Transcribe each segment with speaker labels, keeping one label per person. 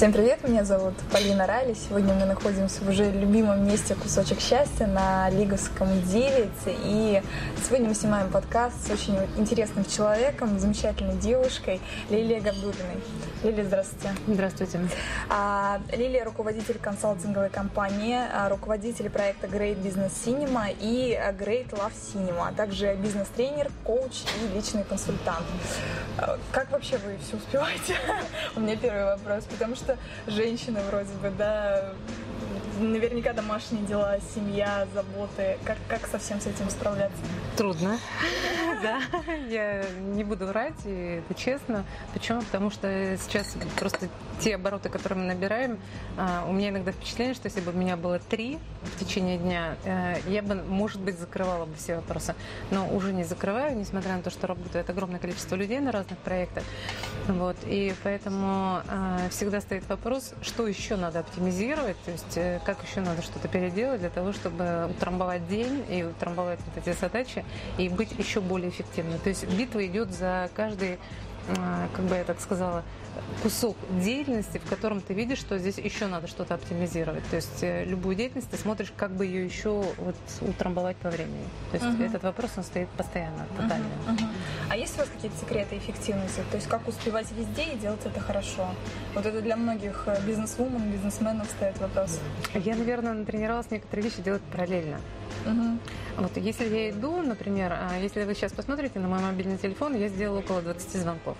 Speaker 1: Всем привет, меня зовут Полина Райли. Сегодня мы находимся в уже любимом месте «Кусочек счастья» на Лиговском 9. И сегодня мы снимаем подкаст с очень интересным человеком, замечательной девушкой Лилией Габдулиной. Лилия, здравствуйте.
Speaker 2: Здравствуйте.
Speaker 1: А, Лилия – руководитель консалтинговой компании, а, руководитель проекта Great Business Cinema и Great Love Cinema, а также бизнес-тренер, коуч и личный консультант. А, как вообще вы все успеваете? У меня первый вопрос, потому что женщина вроде бы, да, наверняка домашние дела, семья, заботы. Как, как со всем с этим справляться?
Speaker 2: Трудно, да. Я не буду врать, и это честно. Почему? Потому что сейчас просто те обороты, которые мы набираем, а, у меня иногда впечатление, что если бы у меня было три в течение дня, э, я бы, может быть, закрывала бы все вопросы. Но уже не закрываю, несмотря на то, что работает огромное количество людей на разных проектах. Вот. И поэтому э, всегда стоит вопрос, что еще надо оптимизировать, то есть э, как еще надо что-то переделать для того, чтобы утрамбовать день и утрамбовать вот эти задачи и быть еще более эффективным. То есть битва идет за каждый как бы я так сказала, кусок деятельности, в котором ты видишь, что здесь еще надо что-то оптимизировать. То есть э, любую деятельность ты смотришь, как бы ее еще вот утрамбовать по времени. То есть uh-huh. этот вопрос, он стоит постоянно, тотально. Uh-huh.
Speaker 1: Uh-huh. А есть у вас какие-то секреты эффективности? То есть как успевать везде и делать это хорошо? Вот это для многих э, бизнес-вумен, бизнесменов стоит вопрос.
Speaker 2: Я, наверное, натренировалась некоторые вещи делать параллельно. Uh-huh. Вот, если я иду, например, а, если вы сейчас посмотрите на мой мобильный телефон, я сделала около 20 звонков.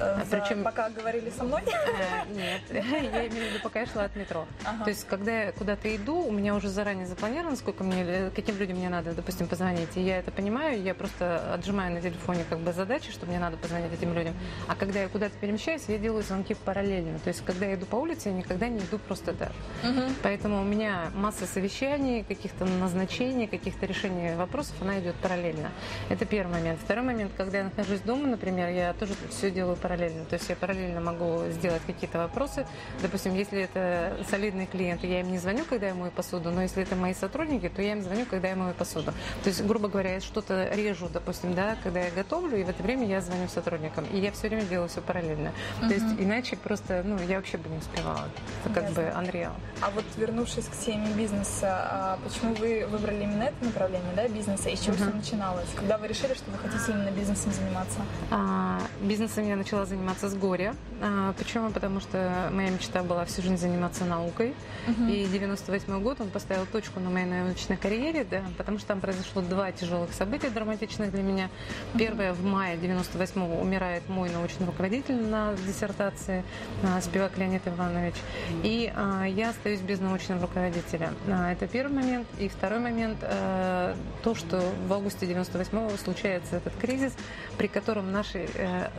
Speaker 1: Э, за... Причем... Пока говорили со мной?
Speaker 2: Нет, я имею в виду, пока я шла от метро. Ага. То есть, когда я куда-то иду, у меня уже заранее запланировано, сколько мне, каким людям мне надо, допустим, позвонить. И я это понимаю, я просто отжимаю на телефоне как бы задачи, что мне надо позвонить этим людям. А когда я куда-то перемещаюсь, я делаю звонки параллельно. То есть, когда я иду по улице, я никогда не иду просто так. Угу. Поэтому у меня масса совещаний, каких-то назначений, каких-то решений вопросов, она идет параллельно. Это первый момент. Второй момент, когда я нахожусь дома, например, я тоже все делаю параллельно параллельно. То есть я параллельно могу сделать какие-то вопросы. Допустим, если это солидные клиенты, я им не звоню, когда я мою посуду, но если это мои сотрудники, то я им звоню, когда я мою посуду. То есть, грубо говоря, я что-то режу, допустим, да, когда я готовлю, и в это время я звоню сотрудникам. И я все время делаю все параллельно. Uh-huh. То есть иначе просто, ну, я вообще бы не успевала. Это как Ясно. бы unreal.
Speaker 1: А вот вернувшись к теме бизнеса, а почему вы выбрали именно это направление, да, бизнеса, и с чего uh-huh. все начиналось? Когда вы решили, что вы хотите именно бизнесом заниматься?
Speaker 2: А, бизнесом я начала заниматься с горя. А, почему? Потому что моя мечта была всю жизнь заниматься наукой. Uh-huh. И 98 год он поставил точку на моей научной карьере, да, потому что там произошло два тяжелых события драматичных для меня. Первое, в мае 98-го умирает мой научный руководитель на диссертации, а, Спивак Леонид Иванович. И а, я остаюсь без научного руководителя. Это первый момент. И второй момент, то, что в августе 98-го случается этот кризис, при котором наши а,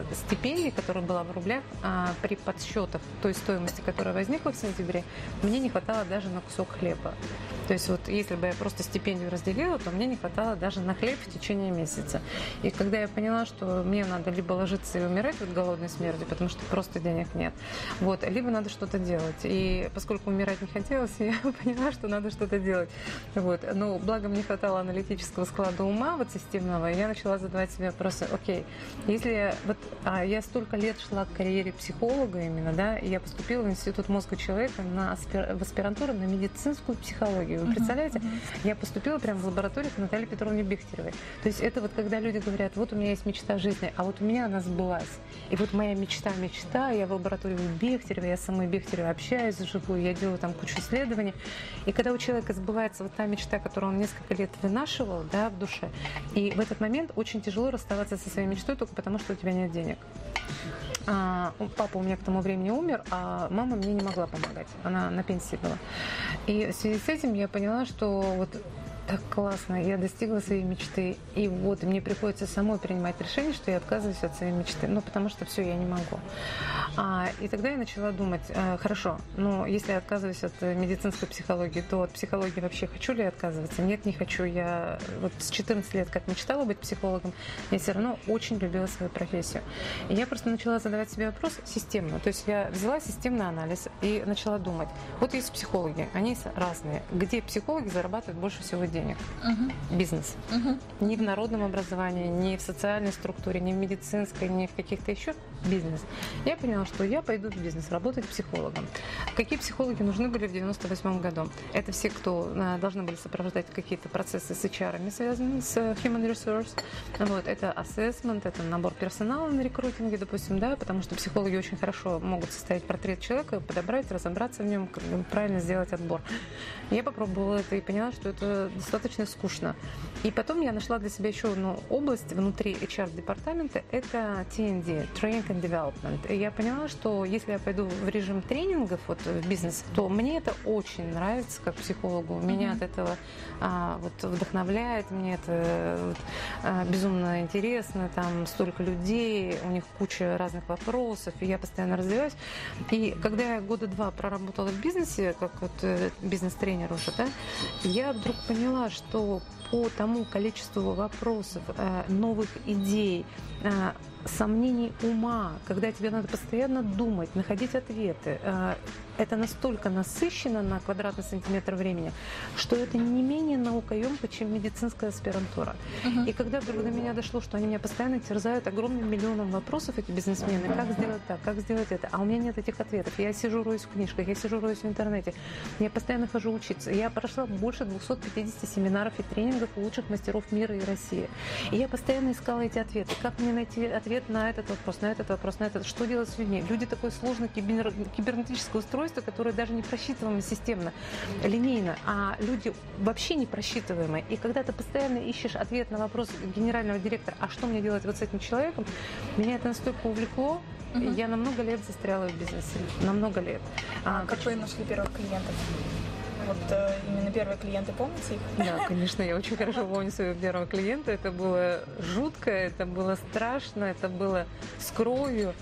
Speaker 2: стипендии, которая была в рублях, а, при подсчетах той стоимости, которая возникла в сентябре, мне не хватало даже на кусок хлеба. То есть вот если бы я просто стипендию разделила, то мне не хватало даже на хлеб в течение месяца. И когда я поняла, что мне надо либо ложиться и умирать от голодной смерти, потому что просто денег нет, вот, либо надо что-то делать. И поскольку умирать не хотелось, я поняла, что надо что-то делать. Вот. Но благо мне хватало аналитического склада ума, вот системного, и я начала задавать себе вопросы, окей, если вот, а я столько лет шла к карьере психолога именно, да, и я поступила в Институт мозга человека на аспир... в аспирантуру на медицинскую психологию. Вы представляете? Uh-huh. Я поступила прямо в лабораторию к Наталье Петровне Бехтеревой. То есть это вот когда люди говорят, вот у меня есть мечта жизни, а вот у меня она сбылась. И вот моя мечта, мечта, я в лаборатории Бехтеревой, я с самой Бехтеревой общаюсь живую, я делаю там кучу исследований. И когда у человека сбывается вот та мечта, которую он несколько лет вынашивал, да, в душе, и в этот момент очень тяжело расставаться со своей мечтой только потому, что у тебя нет денег. А, папа у меня к тому времени умер, а мама мне не могла помогать. Она на пенсии была. И в связи с этим я поняла, что вот так классно, я достигла своей мечты. И вот мне приходится самой принимать решение, что я отказываюсь от своей мечты. Ну, потому что все, я не могу. А, и тогда я начала думать, э, хорошо, но если я отказываюсь от медицинской психологии, то от психологии вообще хочу ли я отказываться? Нет, не хочу. Я вот с 14 лет, как мечтала быть психологом, я все равно очень любила свою профессию. И я просто начала задавать себе вопрос системно. То есть я взяла системный анализ и начала думать. Вот есть психологи, они разные. Где психологи зарабатывают больше всего денег? Денег. Угу. Бизнес. Угу. Ни в народном образовании, ни в социальной структуре, ни в медицинской, ни в каких-то еще бизнес. Я поняла, что я пойду в бизнес, работать психологом. Какие психологи нужны были в 98 году? Это все, кто а, должны были сопровождать какие-то процессы с HR, связанные с human resource. Вот, это assessment, это набор персонала на рекрутинге, допустим, да, потому что психологи очень хорошо могут составить портрет человека, подобрать, разобраться в нем, правильно сделать отбор. Я попробовала это и поняла, что это достаточно скучно. И потом я нашла для себя еще одну область внутри HR-департамента, это TND, Training and Development. И я поняла, что если я пойду в режим тренингов вот, в бизнес, то мне это очень нравится как психологу. Меня mm-hmm. от этого а, вот, вдохновляет, мне это вот, а, безумно интересно, там столько людей, у них куча разных вопросов, и я постоянно развиваюсь. И когда я года два проработала в бизнесе, как вот э, бизнес-тренер уже, да, я вдруг поняла, что по тому количеству вопросов, э, новых идей, э, сомнений ума, когда тебе надо постоянно думать, находить ответы, это настолько насыщено на квадратный сантиметр времени, что это не менее наукоемко, чем медицинская аспирантура. Uh-huh. И когда вдруг до меня дошло, что они меня постоянно терзают огромным миллионом вопросов, эти бизнесмены, как сделать так, как сделать это, а у меня нет этих ответов. Я сижу, роюсь в книжках, я сижу, роюсь в интернете, я постоянно хожу учиться. Я прошла больше 250 семинаров и тренингов у лучших мастеров мира и России. И я постоянно искала эти ответы. Как мне найти ответ на этот вопрос, на этот вопрос, на этот, что делать с людьми? Люди такой сложный кибер... кибернетическое устройство, которые даже не просчитываемы системно, линейно, а люди вообще не просчитываемые. И когда ты постоянно ищешь ответ на вопрос генерального директора, а что мне делать вот с этим человеком, меня это настолько увлекло, Угу. Я на много лет застряла в бизнесе. На много лет.
Speaker 1: А, а как вы нашли первых клиентов? Вот э, именно первые клиенты, помните их?
Speaker 2: Да, конечно, я очень хорошо помню своего первого клиента. Это было жутко, это было страшно, это было с кровью.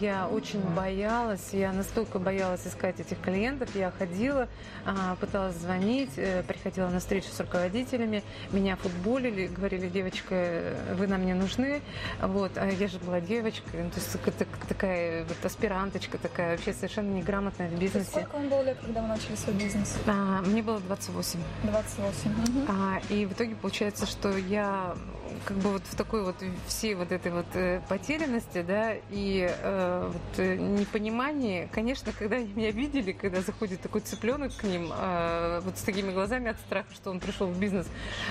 Speaker 2: Я очень боялась, я настолько боялась искать этих клиентов. Я ходила, а, пыталась звонить, э, приходила на встречу с руководителями, меня футболили, говорили, девочка, вы нам не нужны. Вот, а я же была девочкой, ну, то есть такая вот аспиранточка такая, вообще совершенно неграмотная в бизнесе.
Speaker 1: Сколько вам было лет, когда вы начали свой бизнес?
Speaker 2: А, а, мне было 28.
Speaker 1: 28.
Speaker 2: Угу. А, и в итоге получается, что я как бы вот в такой вот всей вот этой вот э, потерянности, да, и э, вот э, непонимании, конечно, когда они меня видели, когда заходит такой цыпленок к ним, э, вот с такими глазами от страха, что он пришел в бизнес,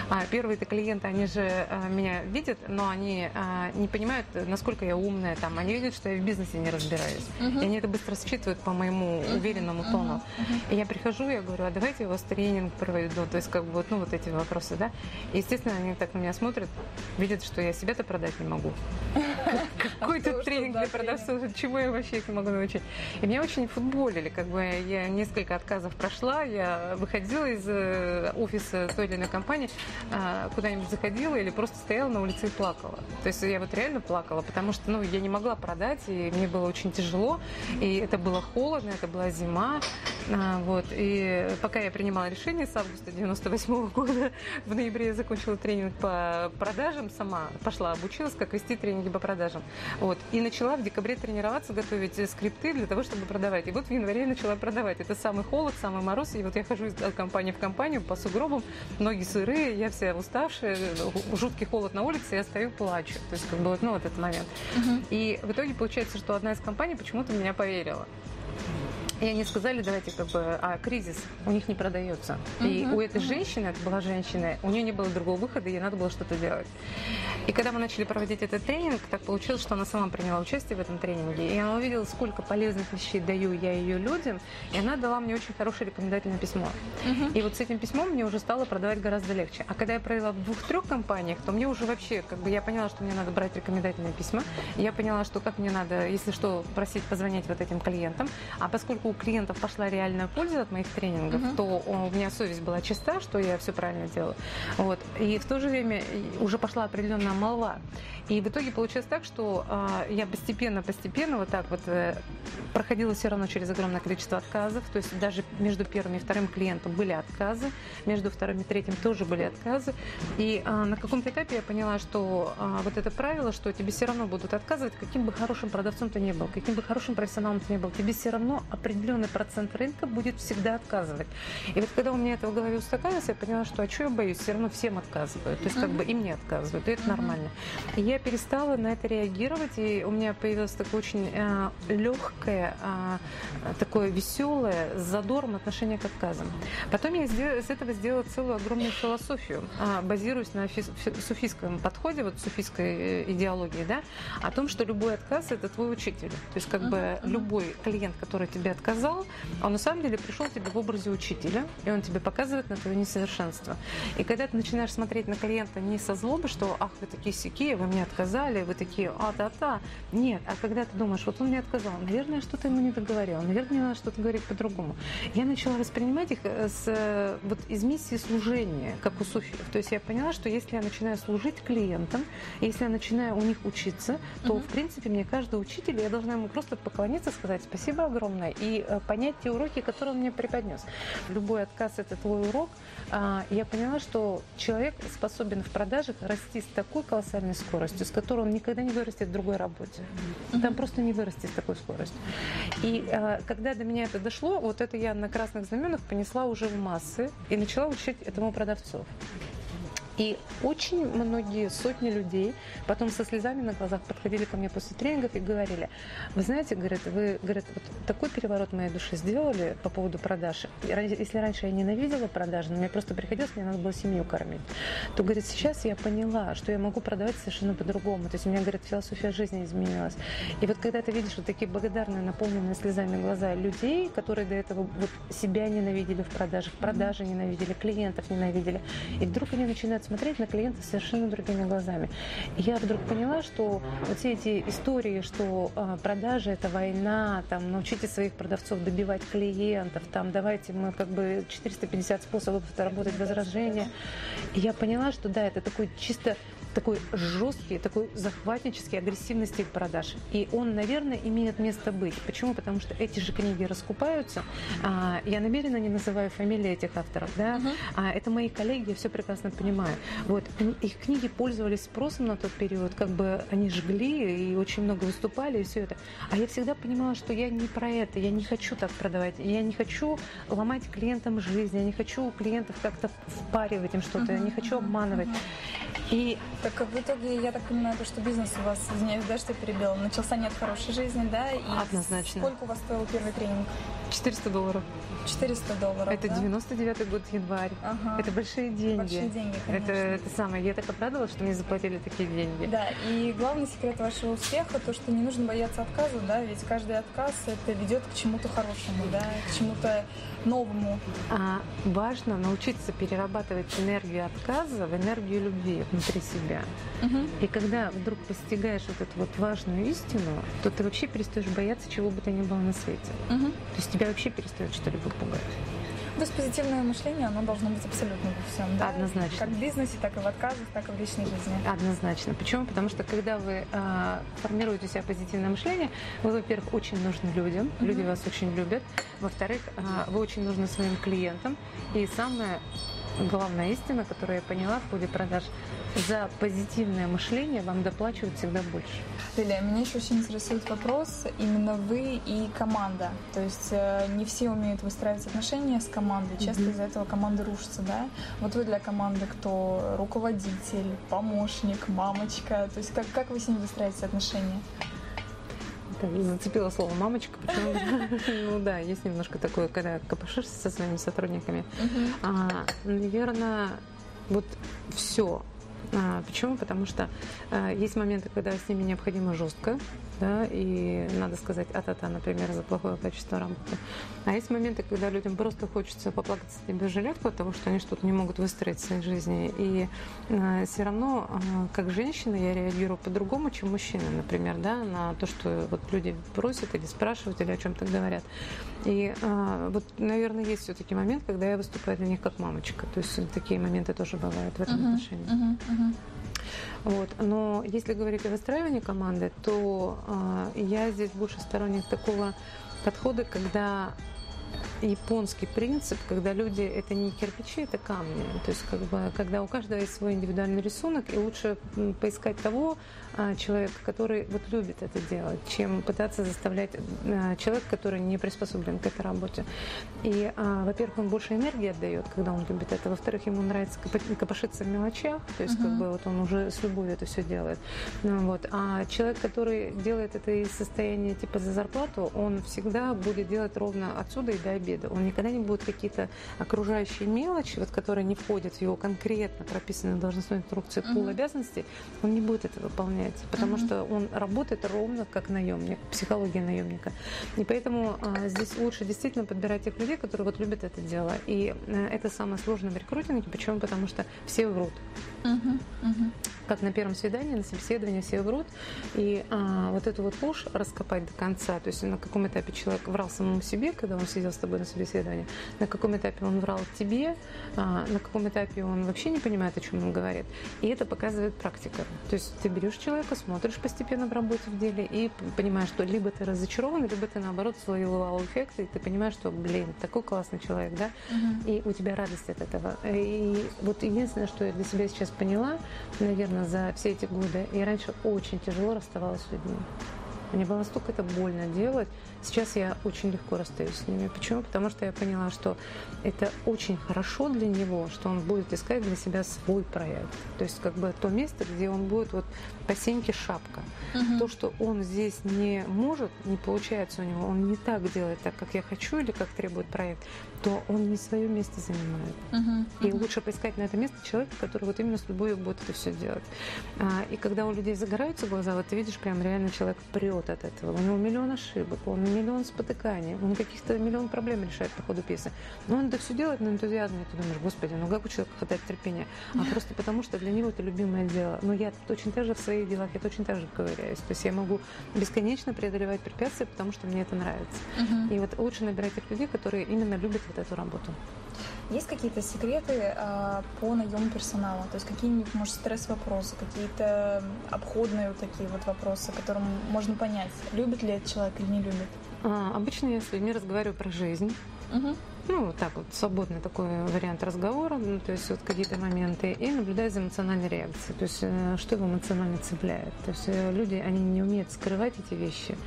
Speaker 2: а первые-то клиенты, они же э, меня видят, но они э, не понимают, насколько я умная там, они видят, что я в бизнесе не разбираюсь, uh-huh. и они это быстро считывают по моему уверенному тону. Uh-huh. И я прихожу, я говорю, а давайте я вас тренинг проведу, то есть как бы вот, ну вот эти вопросы, да, и, естественно, они так на меня смотрят, видят, что я себя-то продать не могу. Какой то тренинг для продавцов, чему я вообще их могу научить? И меня очень футболили, как бы я несколько отказов прошла, я выходила из э, офиса той или иной компании, а, куда-нибудь заходила или просто стояла на улице и плакала. То есть я вот реально плакала, потому что ну, я не могла продать, и мне было очень тяжело, и это было холодно, это была зима, а, вот, и пока я принимала решение с августа 98 года, в ноябре я закончила тренинг по продажам, продажам сама пошла, обучилась, как вести тренинги по продажам. Вот. И начала в декабре тренироваться, готовить скрипты для того, чтобы продавать. И вот в январе я начала продавать. Это самый холод, самый мороз. И вот я хожу из компании в компанию по сугробам, ноги сырые, я вся уставшая, жуткий холод на улице, я стою, плачу. То есть, как бы, вот, ну, вот этот момент. Uh-huh. И в итоге получается, что одна из компаний почему-то меня поверила. И они сказали, давайте как бы, а кризис у них не продается. И у этой женщины, это была женщина, у нее не было другого выхода, ей надо было что-то делать. И когда мы начали проводить этот тренинг, так получилось, что она сама приняла участие в этом тренинге, и она увидела, сколько полезных вещей даю я ее людям, и она дала мне очень хорошее рекомендательное письмо. И вот с этим письмом мне уже стало продавать гораздо легче. А когда я провела в двух-трех компаниях, то мне уже вообще, как бы я поняла, что мне надо брать рекомендательные письма, я поняла, что как мне надо, если что, просить позвонить вот этим клиентам, а поскольку у клиентов пошла реальная польза от моих тренингов, uh-huh. то у меня совесть была чиста, что я все правильно делала. Вот. И в то же время уже пошла определенная молва. И в итоге получилось так, что а, я постепенно-постепенно вот так вот э, проходила все равно через огромное количество отказов. То есть даже между первым и вторым клиентом были отказы, между вторым и третьим тоже были отказы. И а, на каком-то этапе я поняла, что а, вот это правило, что тебе все равно будут отказывать, каким бы хорошим продавцом ты не был, каким бы хорошим профессионалом ты не был, тебе все равно определенный процент рынка будет всегда отказывать. И вот когда у меня это в голове устаканилось, я поняла, что а что я боюсь, все равно всем отказывают. То есть как бы и мне отказывают, и это нормально. И я перестала на это реагировать, и у меня появилось такое очень э, легкое, э, такое веселое, с задором отношение к отказам. Потом я из этого сделала целую огромную философию, э, базируясь на фи- суфийском подходе, вот суфийской э, идеологии, да, о том, что любой отказ – это твой учитель. То есть как бы любой клиент, который тебе отказал, он на самом деле пришел тебе в образе учителя, и он тебе показывает на твое несовершенство. И когда ты начинаешь смотреть на клиента не со злобы, что «ах, вы такие сики, вы мне отказали, вы такие а-та-та». Нет, а когда ты думаешь, вот он мне отказал, наверное, что-то ему не договорил, наверное, надо что-то говорить по-другому. Я начала воспринимать их э, с, э, вот, из миссии служения, как у суфиев. То есть я поняла, что если я начинаю служить клиентам, если я начинаю у них учиться, то, угу. в принципе, мне каждый учитель, я должна ему просто поклониться, сказать спасибо огромное и э, понять те уроки, которые он мне преподнес. Любой отказ – это твой урок. А, я поняла, что человек способен в продажах расти с такой колоссальной скоростью, с которой он никогда не вырастет в другой работе. Там просто не вырасти с такой скоростью. И а, когда до меня это дошло, вот это я на красных знаменах понесла уже в массы и начала учить этому продавцов. И очень многие, сотни людей потом со слезами на глазах подходили ко мне после тренингов и говорили, вы знаете, говорят, вы говорят, вот такой переворот моей душе сделали по поводу продаж. Если раньше я ненавидела продажи, но мне просто приходилось, мне надо было семью кормить, то, говорит, сейчас я поняла, что я могу продавать совершенно по-другому. То есть у меня, говорит, философия жизни изменилась. И вот когда ты видишь вот такие благодарные, наполненные слезами глаза людей, которые до этого вот себя ненавидели в продажах, продажи ненавидели, клиентов ненавидели, и вдруг они начинают смотреть на клиента совершенно другими глазами. Я вдруг поняла, что вот все эти истории, что э, продажи это война, там, научите своих продавцов добивать клиентов, там, давайте мы как бы 450 способов работать возражения. И я поняла, что да, это такой чисто такой жесткий, такой захватнический, агрессивный стиль продаж. И он, наверное, имеет место быть. Почему? Потому что эти же книги раскупаются. А, я намеренно не называю фамилии этих авторов. Да? А, это мои коллеги, я все прекрасно понимаю. Вот. Их книги пользовались спросом на тот период, как бы они жгли и очень много выступали, и все это. А я всегда понимала, что я не про это, я не хочу так продавать, я не хочу ломать клиентам жизнь, я не хочу клиентов как-то впаривать им что-то, я не хочу обманывать.
Speaker 1: И так в итоге, я так понимаю, то, что бизнес у вас, извиняюсь, да, что я перебила, начался не от хорошей жизни, да? И
Speaker 2: Однозначно.
Speaker 1: Сколько у вас стоил первый тренинг?
Speaker 2: 400 долларов.
Speaker 1: 400 долларов,
Speaker 2: Это да? 99-й год, январь. Ага. Это большие деньги.
Speaker 1: Большие деньги, конечно.
Speaker 2: Это, это самое. Я так обрадовалась, что мне заплатили такие деньги.
Speaker 1: Да, и главный секрет вашего успеха, то, что не нужно бояться отказа, да, ведь каждый отказ, это ведет к чему-то хорошему, да, к чему-то новому.
Speaker 2: А, важно научиться перерабатывать энергию отказа в энергию любви внутри себя. Угу. И когда вдруг постигаешь вот эту вот важную истину, то ты вообще перестаешь бояться чего бы то ни было на свете. Угу. То есть тебя вообще перестает что-либо пугать.
Speaker 1: То есть позитивное мышление, оно должно быть абсолютно во всем, да?
Speaker 2: Однозначно.
Speaker 1: Как в бизнесе, так и в отказах, так и в личной жизни.
Speaker 2: Однозначно. Почему? Потому что когда вы э, формируете у себя позитивное мышление, вы, во-первых, очень нужны людям, mm-hmm. люди вас очень любят. Во-вторых, э, вы очень нужны своим клиентам. И самое главная истина, которую я поняла в ходе продаж, за позитивное мышление вам доплачивают всегда больше.
Speaker 1: Лилия, меня еще очень интересует вопрос именно вы и команда. То есть э, не все умеют выстраивать отношения с командой, часто mm-hmm. из-за этого команда рушится, да? Вот вы для команды кто? Руководитель, помощник, мамочка? То есть как, как вы с ним выстраиваете отношения?
Speaker 2: Так, зацепила слово мамочка, почему? Ну да, есть немножко такое, когда копошишься со своими сотрудниками. А, наверное, вот все а, почему? Потому что а, есть моменты, когда с ними необходимо жестко, да, и надо сказать а-та-та, например, за плохое качество работы. А есть моменты, когда людям просто хочется поплакаться тебе жилетку от того, что они что-то не могут выстроить в своей жизни. И а, все равно, а, как женщина, я реагирую по-другому, чем мужчина, например, да, на то, что вот люди просят или спрашивают, или о чем-то говорят. И а, вот, наверное, есть все-таки момент, когда я выступаю для них как мамочка. То есть такие моменты тоже бывают в этом uh-huh, отношении. Uh-huh, uh-huh. Вот. Но если говорить о выстраивании команды, то э, я здесь больше сторонник такого подхода, когда японский принцип, когда люди это не кирпичи, это камни. То есть как бы, когда у каждого есть свой индивидуальный рисунок, и лучше поискать того а, человека, который вот любит это делать, чем пытаться заставлять а, человека, который не приспособлен к этой работе. И, а, во-первых, он больше энергии отдает, когда он любит это. Во-вторых, ему нравится копошиться в мелочах, то есть uh-huh. как бы вот он уже с любовью это все делает. Ну, вот. А человек, который делает это из состояния типа за зарплату, он всегда будет делать ровно отсюда и до обеда. Он никогда не будет какие-то окружающие мелочи, вот, которые не входят в его конкретно прописанную должностной инструкции пул uh-huh. обязанностей, он не будет это выполнять, потому uh-huh. что он работает ровно как наемник, психология наемника. И поэтому а, здесь лучше действительно подбирать тех людей, которые вот любят это дело. И а, это самое сложное в рекрутинге. Почему? Потому что все врут. Uh-huh. Uh-huh как на первом свидании, на собеседовании все врут. И а, вот эту вот ложь раскопать до конца, то есть на каком этапе человек врал самому себе, когда он сидел с тобой на собеседовании, на каком этапе он врал тебе, а, на каком этапе он вообще не понимает, о чем он говорит. И это показывает практика. То есть ты берешь человека, смотришь постепенно в работе в деле и понимаешь, что либо ты разочарован, либо ты наоборот словил вау-эффект, и ты понимаешь, что, блин, такой классный человек, да, угу. и у тебя радость от этого. И вот единственное, что я для себя сейчас поняла, наверное, за все эти годы. И раньше очень тяжело расставалась с людьми. Мне было настолько это больно делать. Сейчас я очень легко расстаюсь с ними. Почему? Потому что я поняла, что это очень хорошо для него, что он будет искать для себя свой проект. То есть как бы то место, где он будет вот по сеньке шапка. Угу. То, что он здесь не может, не получается у него, он не так делает, так как я хочу или как требует проект, то он не свое место занимает. Угу. И угу. лучше поискать на это место человека, который вот именно с любовью будет это все делать. А, и когда у людей загораются глаза, вот ты видишь, прям реально человек прет от этого. У него миллион ошибок, он миллион спотыканий, он каких-то миллион проблем решает по ходу пьесы. Но он это все делает на энтузиазме, и ты думаешь, господи, ну как у человека хватает терпения? А просто потому, что для него это любимое дело. Но я точно так же в своих делах, я точно так же ковыряюсь. То есть я могу бесконечно преодолевать препятствия, потому что мне это нравится. Uh-huh. И вот лучше набирать тех людей, которые именно любят вот эту работу.
Speaker 1: Есть какие-то секреты э, по наему персонала? То есть какие-нибудь, может, стресс-вопросы, какие-то обходные вот такие вот вопросы, которым можно понять, любит ли этот человек или не любит?
Speaker 2: А, обычно я с людьми разговариваю про жизнь. Угу ну, так вот, свободный такой вариант разговора, ну, то есть вот какие-то моменты, и наблюдать за эмоциональной реакцией, то есть э, что его эмоционально цепляет. То есть э, люди, они не умеют скрывать эти вещи.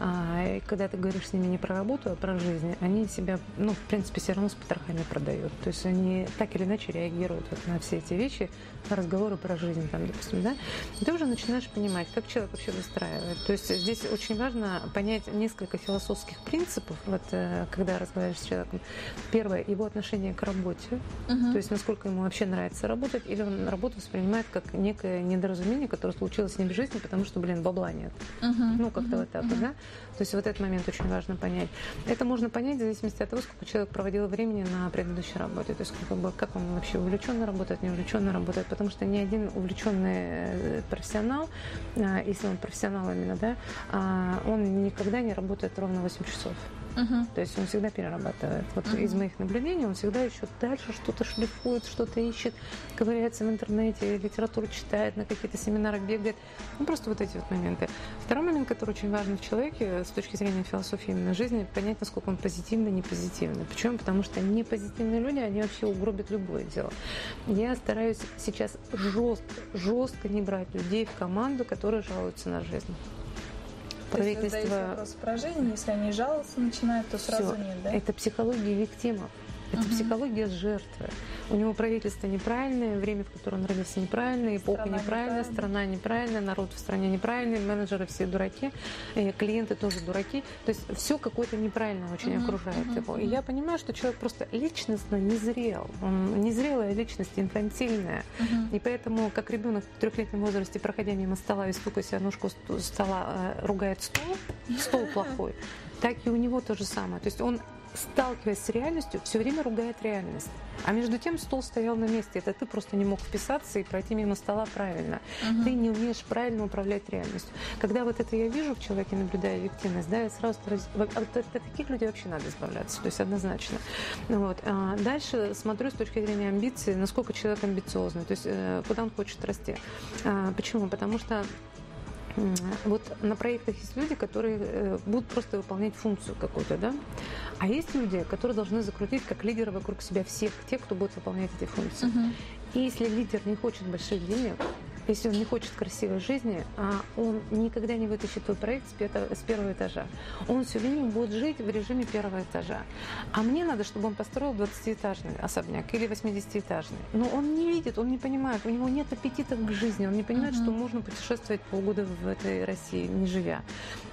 Speaker 2: А, и когда ты говоришь с ними не про работу, а про жизнь, они себя, ну, в принципе, все равно с потрохами продают. То есть они так или иначе реагируют вот на все эти вещи, на разговоры про жизнь, там, допустим, да. Ты уже начинаешь понимать, как человек вообще выстраивает. То есть здесь очень важно понять несколько философских принципов, вот э, когда разговариваешь с человеком. Первое, его отношение к работе, uh-huh. то есть насколько ему вообще нравится работать, или он работу воспринимает как некое недоразумение, которое случилось с ним в жизни, потому что, блин, бабла нет. Uh-huh. Ну, как-то uh-huh. вот так uh-huh. да? То есть вот этот момент очень важно понять. Это можно понять в зависимости от того, сколько человек проводил времени на предыдущей работе, то есть как, бы, как он вообще увлеченно работает, не увлеченно работает, потому что ни один увлеченный э, профессионал, а, если он профессионал именно, да, а, он никогда не работает ровно 8 часов. Uh-huh. То есть он всегда перерабатывает. Вот uh-huh. из моих наблюдений он всегда еще дальше что-то шлифует, что-то ищет, ковыряется в интернете, литературу читает, на какие-то семинары бегает. Ну, просто вот эти вот моменты. Второй момент, который очень важен в человеке с точки зрения философии именно жизни, понять, насколько он позитивный, не позитивный. Почему? Потому что непозитивные люди, они вообще угробят любое дело. Я стараюсь сейчас жестко, жестко не брать людей в команду, которые жалуются на жизнь
Speaker 1: правительство... То есть вопрос про жизнь, если они жаловаться начинают, то сразу Все. нет, да?
Speaker 2: Это психология виктимов. Это угу. психология жертвы. У него правительство неправильное, время, в котором он родился неправильное, эпоха страна неправильная, страна неправильная, народ в стране неправильный, менеджеры все дураки, клиенты тоже дураки. То есть все какое-то неправильное очень угу. окружает угу. его. И я понимаю, что человек просто личностно не зрел. Он незрелая личность, инфантильная. Угу. И поэтому, как ребенок в трехлетнем возрасте, проходя мимо стола и стукая себя ножку стола, э, ругает стол, стол плохой, так и у него то же самое. То есть он сталкиваясь с реальностью, все время ругает реальность. А между тем стол стоял на месте. Это ты просто не мог вписаться и пройти мимо стола правильно. Угу. Ты не умеешь правильно управлять реальностью. Когда вот это я вижу в человеке, наблюдая объективность, да, я сразу стараюсь... От, от таких людей вообще надо избавляться, то есть однозначно. Вот. А дальше смотрю с точки зрения амбиций, насколько человек амбициозный, то есть э, куда он хочет расти. А, почему? Потому что вот на проектах есть люди, которые э, будут просто выполнять функцию какую-то, да? А есть люди, которые должны закрутить как лидеры вокруг себя всех тех, кто будет выполнять эти функции. Uh-huh. И если лидер не хочет больших денег, если он не хочет красивой жизни, а он никогда не вытащит твой проект с, первого этажа. Он все время будет жить в режиме первого этажа. А мне надо, чтобы он построил 20-этажный особняк или 80-этажный. Но он не видит, он не понимает, у него нет аппетита к жизни, он не понимает, uh-huh. что можно путешествовать полгода в этой России, не живя.